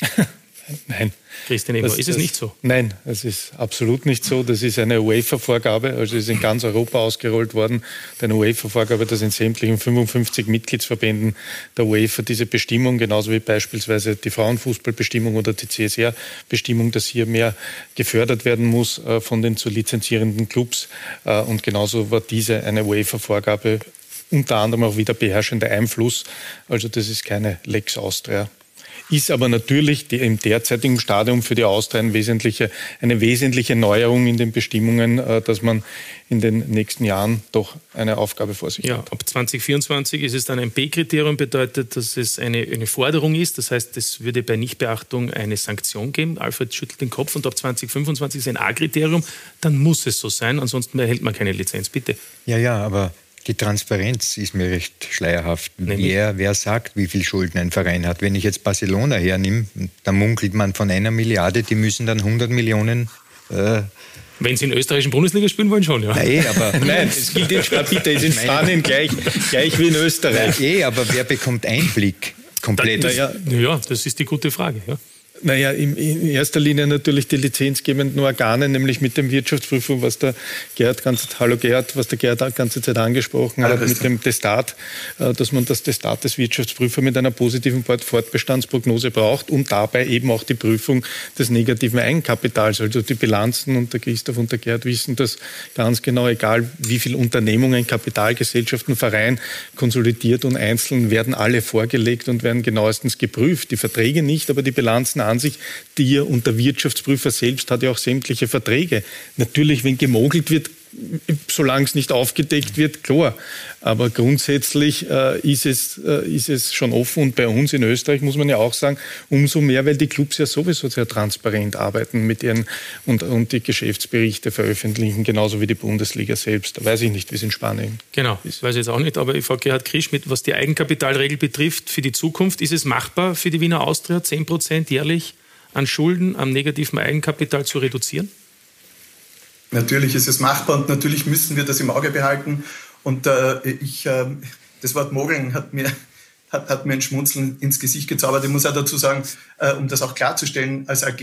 Nein. Christian Eber, ist es nicht so? Nein, es ist absolut nicht so. Das ist eine UEFA-Vorgabe, also ist in ganz Europa ausgerollt worden. Eine UEFA-Vorgabe, dass in sämtlichen 55 Mitgliedsverbänden der UEFA diese Bestimmung, genauso wie beispielsweise die Frauenfußballbestimmung oder die CSR-Bestimmung, dass hier mehr gefördert werden muss äh, von den zu lizenzierenden Clubs. Äh, und genauso war diese eine UEFA-Vorgabe unter anderem auch wieder beherrschender Einfluss. Also das ist keine Lex Austria ist aber natürlich die, im derzeitigen Stadium für die Austria ein wesentliche, eine wesentliche Neuerung in den Bestimmungen, äh, dass man in den nächsten Jahren doch eine Aufgabe vor sich ja, hat. Ab 2024 ist es dann ein B-Kriterium, bedeutet, dass es eine, eine Forderung ist. Das heißt, es würde bei Nichtbeachtung eine Sanktion geben. Alfred schüttelt den Kopf und ab 2025 ist ein A-Kriterium. Dann muss es so sein, ansonsten erhält man keine Lizenz. Bitte. Ja, ja, aber Die Transparenz ist mir recht schleierhaft. Wer, wer sagt, wie viel Schulden ein Verein hat? Wenn ich jetzt Barcelona hernehme, da munkelt man von einer Milliarde, die müssen dann 100 Millionen äh, wenn Sie in österreichischen Bundesliga spielen wollen, schon, ja. Nein, aber Nein, es gilt in Rapid, ist in Spanien gleich, gleich wie in Österreich. Eh, aber wer bekommt Einblick komplett? Das, ja, ja, das ist die gute Frage. Ja. Naja, in, in erster Linie natürlich die lizenzgebenden Organe, nämlich mit dem Wirtschaftsprüfung, was der Gerhard ganze, hallo Gerhard, was der Gerhard ganze Zeit angesprochen hat, mit dem Testat, äh, dass man das Testat des Wirtschaftsprüfers mit einer positiven Fortbestandsprognose braucht und dabei eben auch die Prüfung des negativen Eigenkapitals, also die Bilanzen und der Christoph und der Gerhard wissen das ganz genau, egal wie viele Unternehmungen, Kapitalgesellschaften, Verein konsolidiert und einzeln werden alle vorgelegt und werden genauestens geprüft. Die Verträge nicht, aber die Bilanzen an sich, die und der Wirtschaftsprüfer selbst hat ja auch sämtliche Verträge. Natürlich, wenn gemogelt wird, solange es nicht aufgedeckt wird, klar. Aber grundsätzlich äh, ist, es, äh, ist es schon offen und bei uns in Österreich muss man ja auch sagen, umso mehr, weil die Clubs ja sowieso sehr transparent arbeiten mit ihren und, und die Geschäftsberichte veröffentlichen, genauso wie die Bundesliga selbst. Da weiß ich nicht, wie es in Spanien Genau, ist. weiß ich jetzt auch nicht, aber ich frage Gerhard Krisch, mit, was die Eigenkapitalregel betrifft für die Zukunft, ist es machbar für die Wiener Austria 10 Prozent jährlich an Schulden, am negativen Eigenkapital zu reduzieren? Natürlich ist es machbar und natürlich müssen wir das im Auge behalten. Und äh, ich, äh, das Wort Mogeln hat mir, hat, hat mir ein Schmunzeln ins Gesicht gezaubert. Ich muss auch dazu sagen, äh, um das auch klarzustellen, als AG,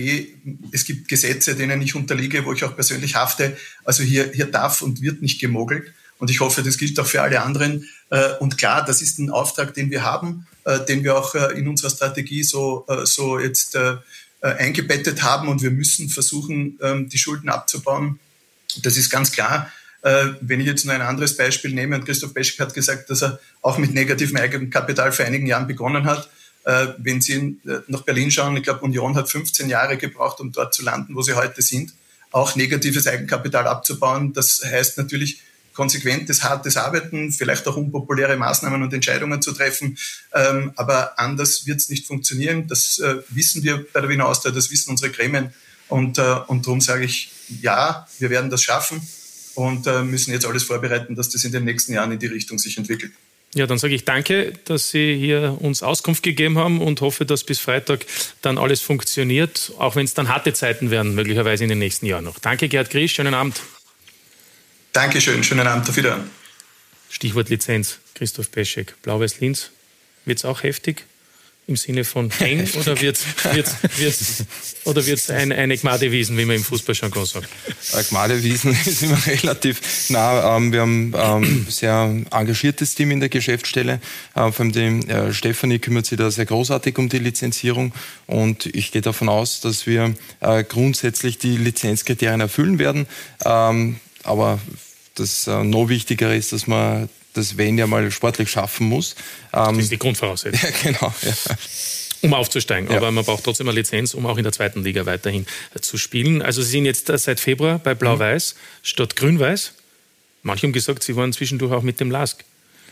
es gibt Gesetze, denen ich unterliege, wo ich auch persönlich hafte. Also hier, hier darf und wird nicht gemogelt. Und ich hoffe, das gilt auch für alle anderen. Äh, und klar, das ist ein Auftrag, den wir haben, äh, den wir auch äh, in unserer Strategie so, so jetzt eingebettet haben. Und wir müssen versuchen, ähm, die Schulden abzubauen das ist ganz klar. Äh, wenn ich jetzt nur ein anderes Beispiel nehme, und Christoph Beschk hat gesagt, dass er auch mit negativem Eigenkapital vor einigen Jahren begonnen hat. Äh, wenn Sie äh, nach Berlin schauen, ich glaube, Union hat 15 Jahre gebraucht, um dort zu landen, wo sie heute sind. Auch negatives Eigenkapital abzubauen, das heißt natürlich konsequentes, hartes Arbeiten, vielleicht auch unpopuläre Maßnahmen und Entscheidungen zu treffen. Ähm, aber anders wird es nicht funktionieren. Das wissen wir bei der Wiener Austria, das wissen unsere Gremien. Und, und darum sage ich, ja, wir werden das schaffen und äh, müssen jetzt alles vorbereiten, dass das in den nächsten Jahren in die Richtung sich entwickelt. Ja, dann sage ich danke, dass Sie hier uns Auskunft gegeben haben und hoffe, dass bis Freitag dann alles funktioniert, auch wenn es dann harte Zeiten werden, möglicherweise in den nächsten Jahren noch. Danke, Gerd Griesch, schönen Abend. Dankeschön, schönen Abend, auf Wiedersehen. Stichwort Lizenz, Christoph Peschek, Blau-Weiß-Linz. Wird es auch heftig? Im Sinne von eng oder wird es oder wird's ein, eine Gmadewiesen, wie man im Fußballjargon sagt? Gmadewiesen ist immer relativ nah. Ähm, wir haben ein ähm, sehr engagiertes Team in der Geschäftsstelle. Äh, vor allem die äh, Stefanie kümmert sich da sehr großartig um die Lizenzierung und ich gehe davon aus, dass wir äh, grundsätzlich die Lizenzkriterien erfüllen werden. Ähm, aber das noch wichtigere ist, dass man das Wenn ja mal sportlich schaffen muss. das ist die Grundvoraussetzung. Ja, genau. Ja. Um aufzusteigen. Ja. Aber man braucht trotzdem eine Lizenz, um auch in der zweiten Liga weiterhin zu spielen. Also Sie sind jetzt seit Februar bei Blau-Weiß mhm. statt Grün-Weiß. Manche haben gesagt, Sie waren zwischendurch auch mit dem LASK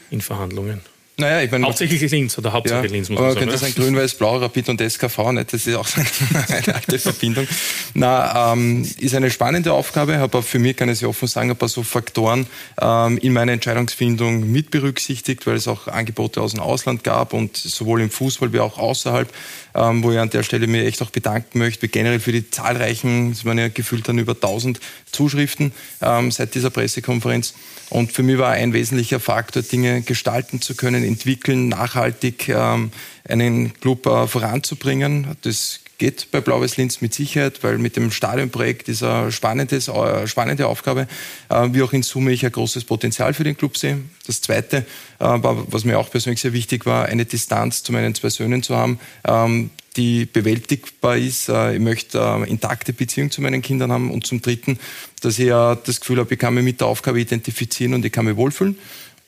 in Verhandlungen. Naja, ich meine, hauptsächlich Linz oder hauptsächlich ja, Linz, muss man sagen. könnte sagen, Grün-Weiß-Blau, Rapid und SKV, nicht? das ist auch eine alte Verbindung. Na, ähm, ist eine spannende Aufgabe, aber für mich kann ich offen sagen, ein paar so Faktoren ähm, in meiner Entscheidungsfindung mit berücksichtigt, weil es auch Angebote aus dem Ausland gab und sowohl im Fußball wie auch außerhalb, ähm, wo ich an der Stelle mir echt auch bedanken möchte, generell für die zahlreichen, es waren ja gefühlt dann über 1000 Zuschriften ähm, seit dieser Pressekonferenz. Und für mich war ein wesentlicher Faktor, Dinge gestalten zu können, entwickeln, nachhaltig ähm, einen Club äh, voranzubringen. Das geht bei Blau-Weiß Linz mit Sicherheit, weil mit dem Stadionprojekt ist eine spannendes, äh, spannende Aufgabe, äh, wie auch in Summe ich ein großes Potenzial für den Club sehe. Das Zweite, äh, was mir auch persönlich sehr wichtig war, eine Distanz zu meinen zwei Söhnen zu haben, ähm, die bewältigbar ist. Äh, ich möchte äh, intakte Beziehung zu meinen Kindern haben. Und zum Dritten, dass ich ja das Gefühl habe, ich kann mich mit der Aufgabe identifizieren und ich kann mich wohlfühlen.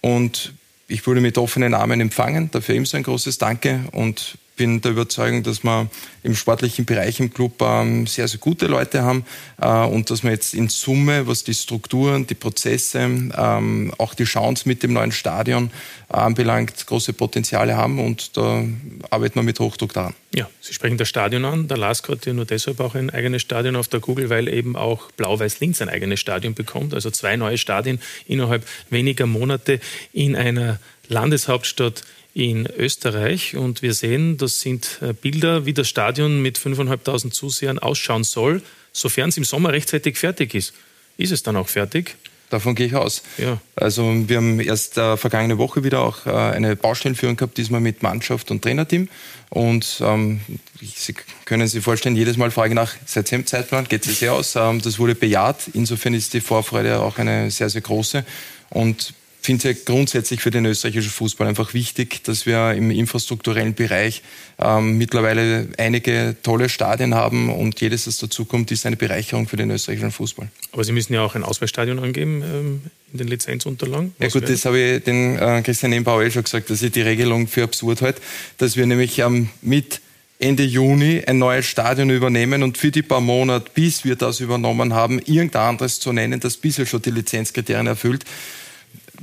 Und ich wurde mit offenen Armen empfangen. Dafür ebenso ein großes Danke. Und bin der Überzeugung, dass wir im sportlichen Bereich im Club ähm, sehr, sehr gute Leute haben äh, und dass wir jetzt in Summe, was die Strukturen, die Prozesse, ähm, auch die Chance mit dem neuen Stadion äh, anbelangt, große Potenziale haben und da arbeiten wir mit Hochdruck daran. Ja, Sie sprechen das Stadion an. Der LASK hat ja nur deshalb auch ein eigenes Stadion auf der Kugel, weil eben auch Blau-Weiß-Linz ein eigenes Stadion bekommt. Also zwei neue Stadien innerhalb weniger Monate in einer Landeshauptstadt in Österreich und wir sehen, das sind äh, Bilder, wie das Stadion mit 5.500 Zusehern ausschauen soll, sofern es im Sommer rechtzeitig fertig ist. Ist es dann auch fertig? Davon gehe ich aus. Ja. Also wir haben erst äh, vergangene Woche wieder auch äh, eine Baustellenführung gehabt, diesmal mit Mannschaft und Trainerteam. Und ähm, Sie können sich vorstellen, jedes Mal frage ich nach, seit dem Zeitplan geht es sehr aus. Ähm, das wurde bejaht. Insofern ist die Vorfreude auch eine sehr, sehr große. Und finde es ja grundsätzlich für den österreichischen Fußball einfach wichtig, dass wir im infrastrukturellen Bereich ähm, mittlerweile einige tolle Stadien haben und jedes, das dazukommt, ist eine Bereicherung für den österreichischen Fußball. Aber Sie müssen ja auch ein Auswahlstadion angeben ähm, in den Lizenzunterlagen. Was ja gut, das habe ich den äh, Christian Nembauer eh schon gesagt, dass ich die Regelung für absurd halte, dass wir nämlich ähm, mit Ende Juni ein neues Stadion übernehmen und für die paar Monate, bis wir das übernommen haben, irgendein anderes zu nennen, das bisher schon die Lizenzkriterien erfüllt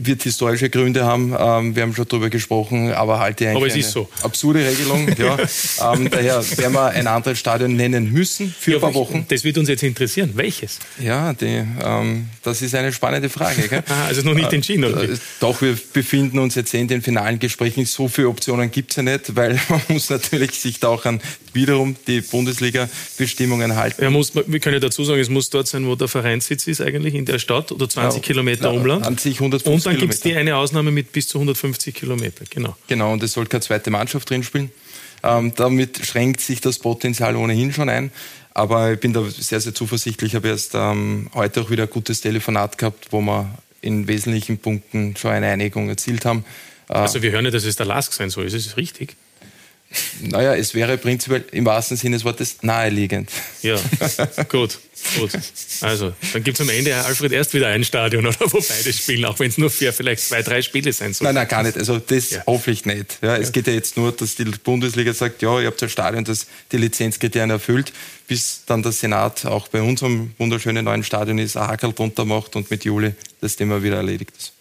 wird historische Gründe haben. Ähm, wir haben schon darüber gesprochen, aber halte eigentlich aber es eine ist so. absurde Regelung. ja. ähm, daher werden wir ein anderes Stadion nennen müssen für ja, ein paar Wochen. Das wird uns jetzt interessieren. Welches? Ja, die, ähm, das ist eine spannende Frage. Gell? ah, also noch nicht entschieden, oder? Äh, doch, wir befinden uns jetzt in den finalen Gesprächen. So viele Optionen gibt es ja nicht, weil man muss natürlich sich da auch an wiederum die Bundesliga-Bestimmungen halten. Ja, muss, wir können ja dazu sagen, es muss dort sein, wo der Vereinssitz ist eigentlich in der Stadt oder 20 ja, Kilometer Umland. An sich 150 Dann gibt es die eine Ausnahme mit bis zu 150 Kilometer, genau. Genau, und es soll keine zweite Mannschaft drin spielen. Ähm, damit schränkt sich das Potenzial ohnehin schon ein. Aber ich bin da sehr, sehr zuversichtlich. Ich habe erst ähm, heute auch wieder ein gutes Telefonat gehabt, wo wir in wesentlichen Punkten schon eine Einigung erzielt haben. Äh, also wir hören ja, dass es der Lask sein soll. Ist es richtig? Naja, es wäre prinzipiell im wahrsten Sinne des Wortes naheliegend. Ja, gut, gut. Also, dann gibt es am Ende Alfred erst wieder ein Stadion, oder wo beide spielen, auch wenn es nur für vielleicht zwei, drei Spiele sein sollen. Nein, nein, gar nicht. Also das ja. hoffentlich nicht. Ja, es ja. geht ja jetzt nur, dass die Bundesliga sagt, ja, ihr habt ein Stadion, das die Lizenzkriterien erfüllt, bis dann der Senat auch bei unserem wunderschönen neuen Stadion ist, ein Hackel drunter macht und mit Juli das Thema wieder erledigt ist.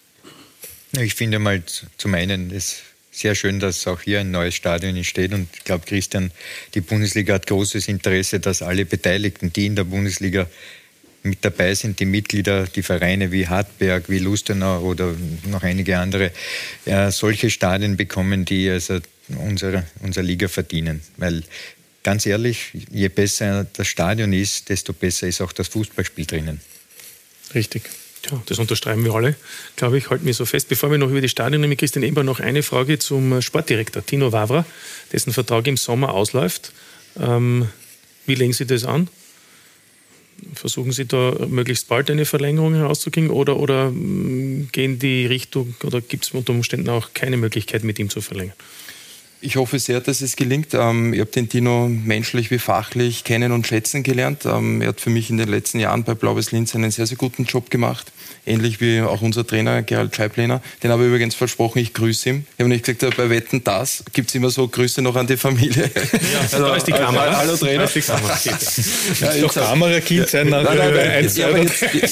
Ich finde mal zum einen, es sehr schön, dass auch hier ein neues Stadion entsteht. Und ich glaube, Christian, die Bundesliga hat großes Interesse, dass alle Beteiligten, die in der Bundesliga mit dabei sind, die Mitglieder, die Vereine wie Hartberg, wie Lustenau oder noch einige andere, ja, solche Stadien bekommen, die also unsere, unsere Liga verdienen. Weil ganz ehrlich, je besser das Stadion ist, desto besser ist auch das Fußballspiel drinnen. Richtig. Ja, das unterstreichen wir alle, glaube ich, halten wir so fest. Bevor wir noch über die Stadien mit Christian Eber noch eine Frage zum Sportdirektor Tino Wavra, dessen Vertrag im Sommer ausläuft. Ähm, wie legen Sie das an? Versuchen Sie da möglichst bald eine Verlängerung herauszukriegen oder, oder mm, gehen die Richtung oder gibt es unter Umständen auch keine Möglichkeit, mit ihm zu verlängern? Ich hoffe sehr, dass es gelingt. Ähm, ich habe den Tino menschlich wie fachlich kennen und schätzen gelernt. Ähm, er hat für mich in den letzten Jahren bei Blaues Linz einen sehr, sehr guten Job gemacht ähnlich wie auch unser Trainer Gerald Scheiblener. Den habe ich übrigens versprochen, ich grüße ihn. Ich habe nicht gesagt, bei Wetten das gibt es immer so Grüße noch an die Familie. Ja, also, da ist die Kamera. Hallo Trainer. Da ist die Kamera. ja, doch Kamerakind sein nach nein, nein, nein, ich,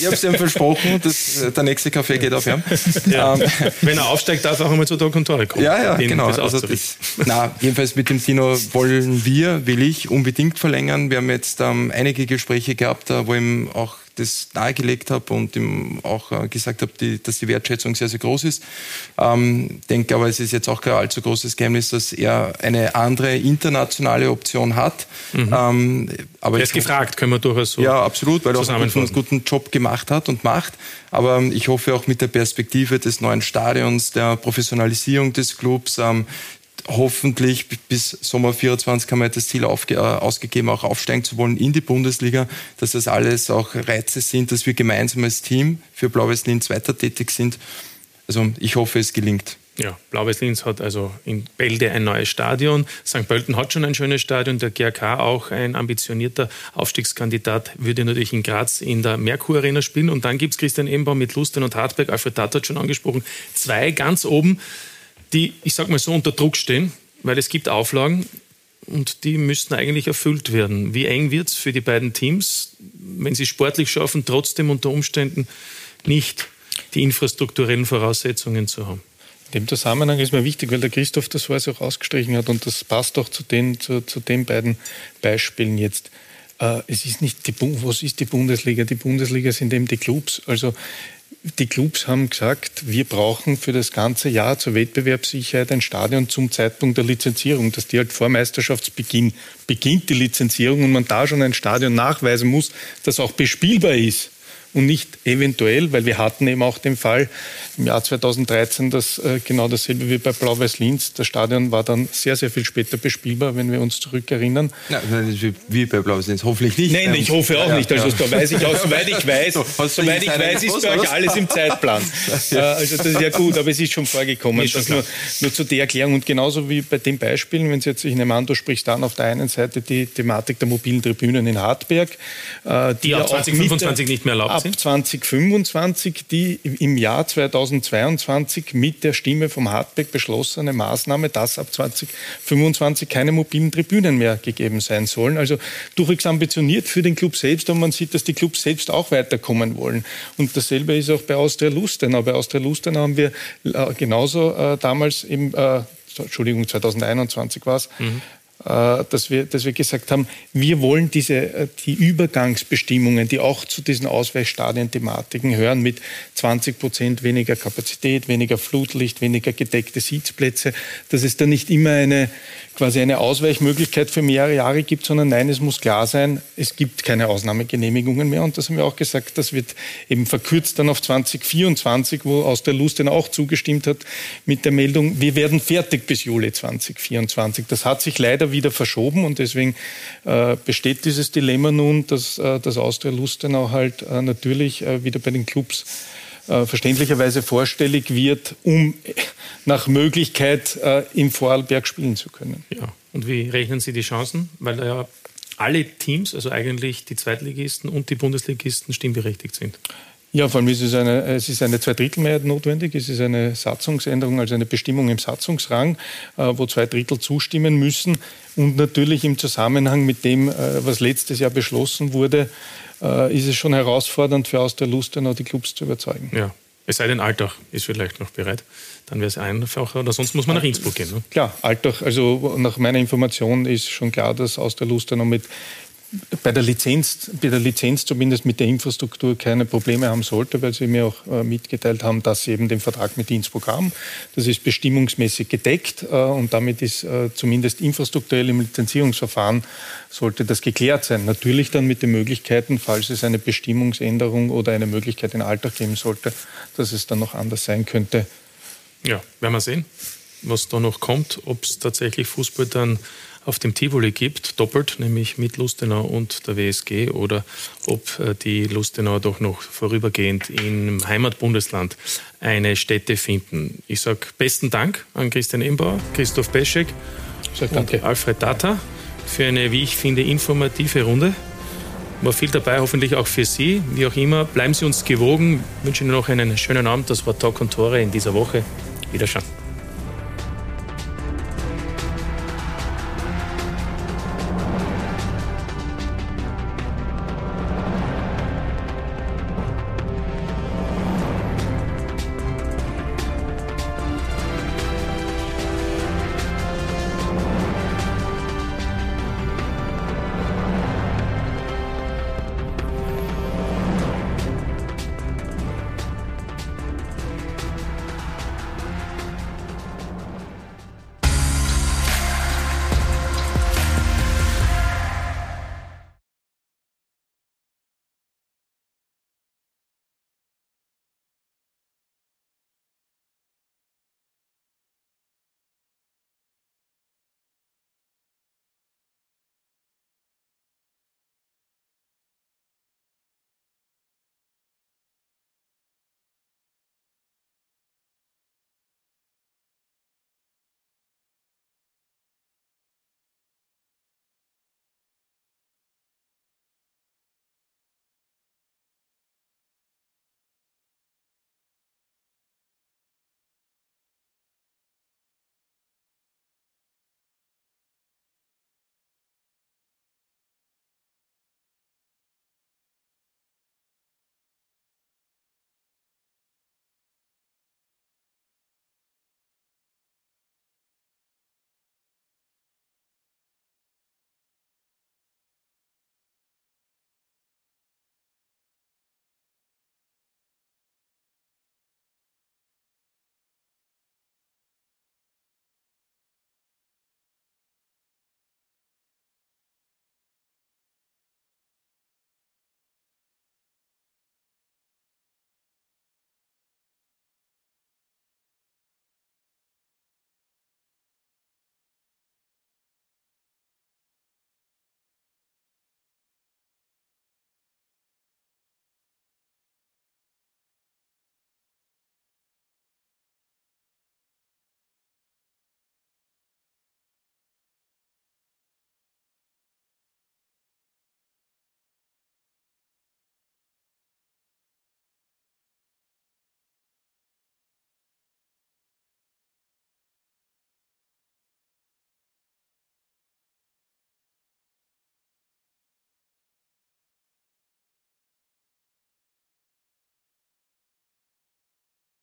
habe es ihm versprochen, dass der nächste Kaffee geht auf ihn. Ja. Ähm, Wenn er aufsteigt, darf er auch einmal zu Tag und Tore kommen. Ja, ja, genau. Also das, na, jedenfalls mit dem Tino wollen wir, will ich unbedingt verlängern. Wir haben jetzt ähm, einige Gespräche gehabt, wo ihm auch das nahegelegt habe und ihm auch äh, gesagt habe, die, dass die Wertschätzung sehr, sehr groß ist. Ähm, denke aber, es ist jetzt auch kein allzu großes Geheimnis, dass er eine andere internationale Option hat. Mhm. Ähm, aber er ist gefragt, können wir durchaus so Ja, absolut, weil er auch einen guten, guten Job gemacht hat und macht. Aber ich hoffe auch mit der Perspektive des neuen Stadions, der Professionalisierung des Clubs, ähm, hoffentlich bis Sommer 24 haben wir das Ziel aufge, äh, ausgegeben, auch aufsteigen zu wollen in die Bundesliga, dass das alles auch Reize sind, dass wir gemeinsam als Team für Blau-Weiß Linz weiter tätig sind. Also ich hoffe, es gelingt. Ja, Blau-Weiß Linz hat also in Bälde ein neues Stadion. St. Pölten hat schon ein schönes Stadion. Der GRK auch ein ambitionierter Aufstiegskandidat würde natürlich in Graz in der Merkur Arena spielen. Und dann gibt es Christian Ebenbaum mit Lusten und Hartberg. Alfred Tat hat schon angesprochen. Zwei ganz oben die, ich sag mal so, unter Druck stehen, weil es gibt Auflagen, und die müssten eigentlich erfüllt werden. Wie eng wird es für die beiden Teams, wenn sie sportlich schaffen, trotzdem unter Umständen nicht die infrastrukturellen Voraussetzungen zu haben? In dem Zusammenhang ist mir wichtig, weil der Christoph das vorher auch ausgestrichen hat und das passt auch zu den, zu, zu den beiden Beispielen jetzt. Äh, es ist nicht die, was ist die Bundesliga? Die Bundesliga sind eben die Clubs. Also die Clubs haben gesagt, wir brauchen für das ganze Jahr zur Wettbewerbssicherheit ein Stadion zum Zeitpunkt der Lizenzierung, dass die halt vor Meisterschaftsbeginn beginnt die Lizenzierung und man da schon ein Stadion nachweisen muss, das auch bespielbar ist und nicht eventuell, weil wir hatten eben auch den Fall im Jahr 2013, dass äh, genau dasselbe wie bei Blau-Weiß-Linz. Das Stadion war dann sehr, sehr viel später bespielbar, wenn wir uns zurückerinnern. Nein, wie bei Blau-Weiß-Linz, hoffentlich nicht. Nein, ich hoffe auch ja, nicht. Also ja. da weiß ich auch, soweit ich weiß, so, soweit ich weiß, ist bei euch alles im Zeitplan. ja. Äh, also das ist ja gut, aber es ist schon vorgekommen. Ist das nur, nur zu der Erklärung. Und genauso wie bei den Beispielen, wenn Sie jetzt, ich nehme an, du sprichst dann auf der einen Seite die Thematik der mobilen Tribünen in Hartberg. Äh, die, die ab 2025 nicht mehr erlaubt ab sind? 2025 die im Jahr 2022 mit der Stimme vom Hartberg beschlossene Maßnahme, dass ab 2025 keine mobilen Tribünen mehr gegeben sein sollen. Also durchaus ambitioniert für den Club selbst und man sieht, dass die Clubs selbst auch weiterkommen wollen. Und dasselbe ist auch bei Austria Lustenau. Bei Austria Lustenau haben wir äh, genauso äh, damals im äh, Entschuldigung, 2021 war es, mhm. Äh, dass wir, dass wir gesagt haben, wir wollen diese, äh, die Übergangsbestimmungen, die auch zu diesen Ausweichstadien-Thematiken hören, mit 20 Prozent weniger Kapazität, weniger Flutlicht, weniger gedeckte Sitzplätze, dass es da nicht immer eine, quasi eine Ausweichmöglichkeit für mehrere Jahre gibt, sondern nein, es muss klar sein, es gibt keine Ausnahmegenehmigungen mehr. Und das haben wir auch gesagt, das wird eben verkürzt dann auf 2024, wo aus der Lust dann auch zugestimmt hat mit der Meldung, wir werden fertig bis Juli 2024. Das hat sich leider wieder verschoben und deswegen äh, besteht dieses Dilemma nun, dass äh, das Austria Lustenau halt äh, natürlich äh, wieder bei den Clubs äh, verständlicherweise vorstellig wird, um nach Möglichkeit äh, im Vorarlberg spielen zu können. Ja. Und wie rechnen Sie die Chancen? Weil ja alle Teams, also eigentlich die Zweitligisten und die Bundesligisten, stimmberechtigt sind. Ja, vor allem ist es eine, es ist eine Zweidrittelmehrheit notwendig. Es ist eine Satzungsänderung, also eine Bestimmung im Satzungsrang, äh, wo zwei Drittel zustimmen müssen. Und natürlich im Zusammenhang mit dem, was letztes Jahr beschlossen wurde, äh, ist es schon herausfordernd für Austria Lustenau die Clubs zu überzeugen. Ja. Es sei denn, Altach ist vielleicht noch bereit. Dann wäre es einfacher. Oder sonst muss man nach Innsbruck gehen. Ne? Klar, Altach, also nach meiner Information ist schon klar, dass Austria Lustenau mit bei der Lizenz, bei der Lizenz zumindest mit der Infrastruktur keine Probleme haben sollte, weil sie mir auch äh, mitgeteilt haben, dass sie eben den Vertrag mit Innsbruck haben. Das ist bestimmungsmäßig gedeckt äh, und damit ist äh, zumindest infrastrukturell im Lizenzierungsverfahren sollte das geklärt sein. Natürlich dann mit den Möglichkeiten, falls es eine Bestimmungsänderung oder eine Möglichkeit in Alltag geben sollte, dass es dann noch anders sein könnte. Ja, werden wir sehen, was da noch kommt, ob es tatsächlich Fußball dann auf dem Tivoli gibt, doppelt, nämlich mit Lustenau und der WSG, oder ob äh, die Lustenau doch noch vorübergehend im Heimatbundesland eine Stätte finden. Ich sage besten Dank an Christian Embauer, Christoph Peschek und Alfred Data für eine, wie ich finde, informative Runde. War viel dabei, hoffentlich auch für Sie. Wie auch immer, bleiben Sie uns gewogen. Ich wünsche Ihnen noch einen schönen Abend. Das war Talk und Tore in dieser Woche. Wiederschauen.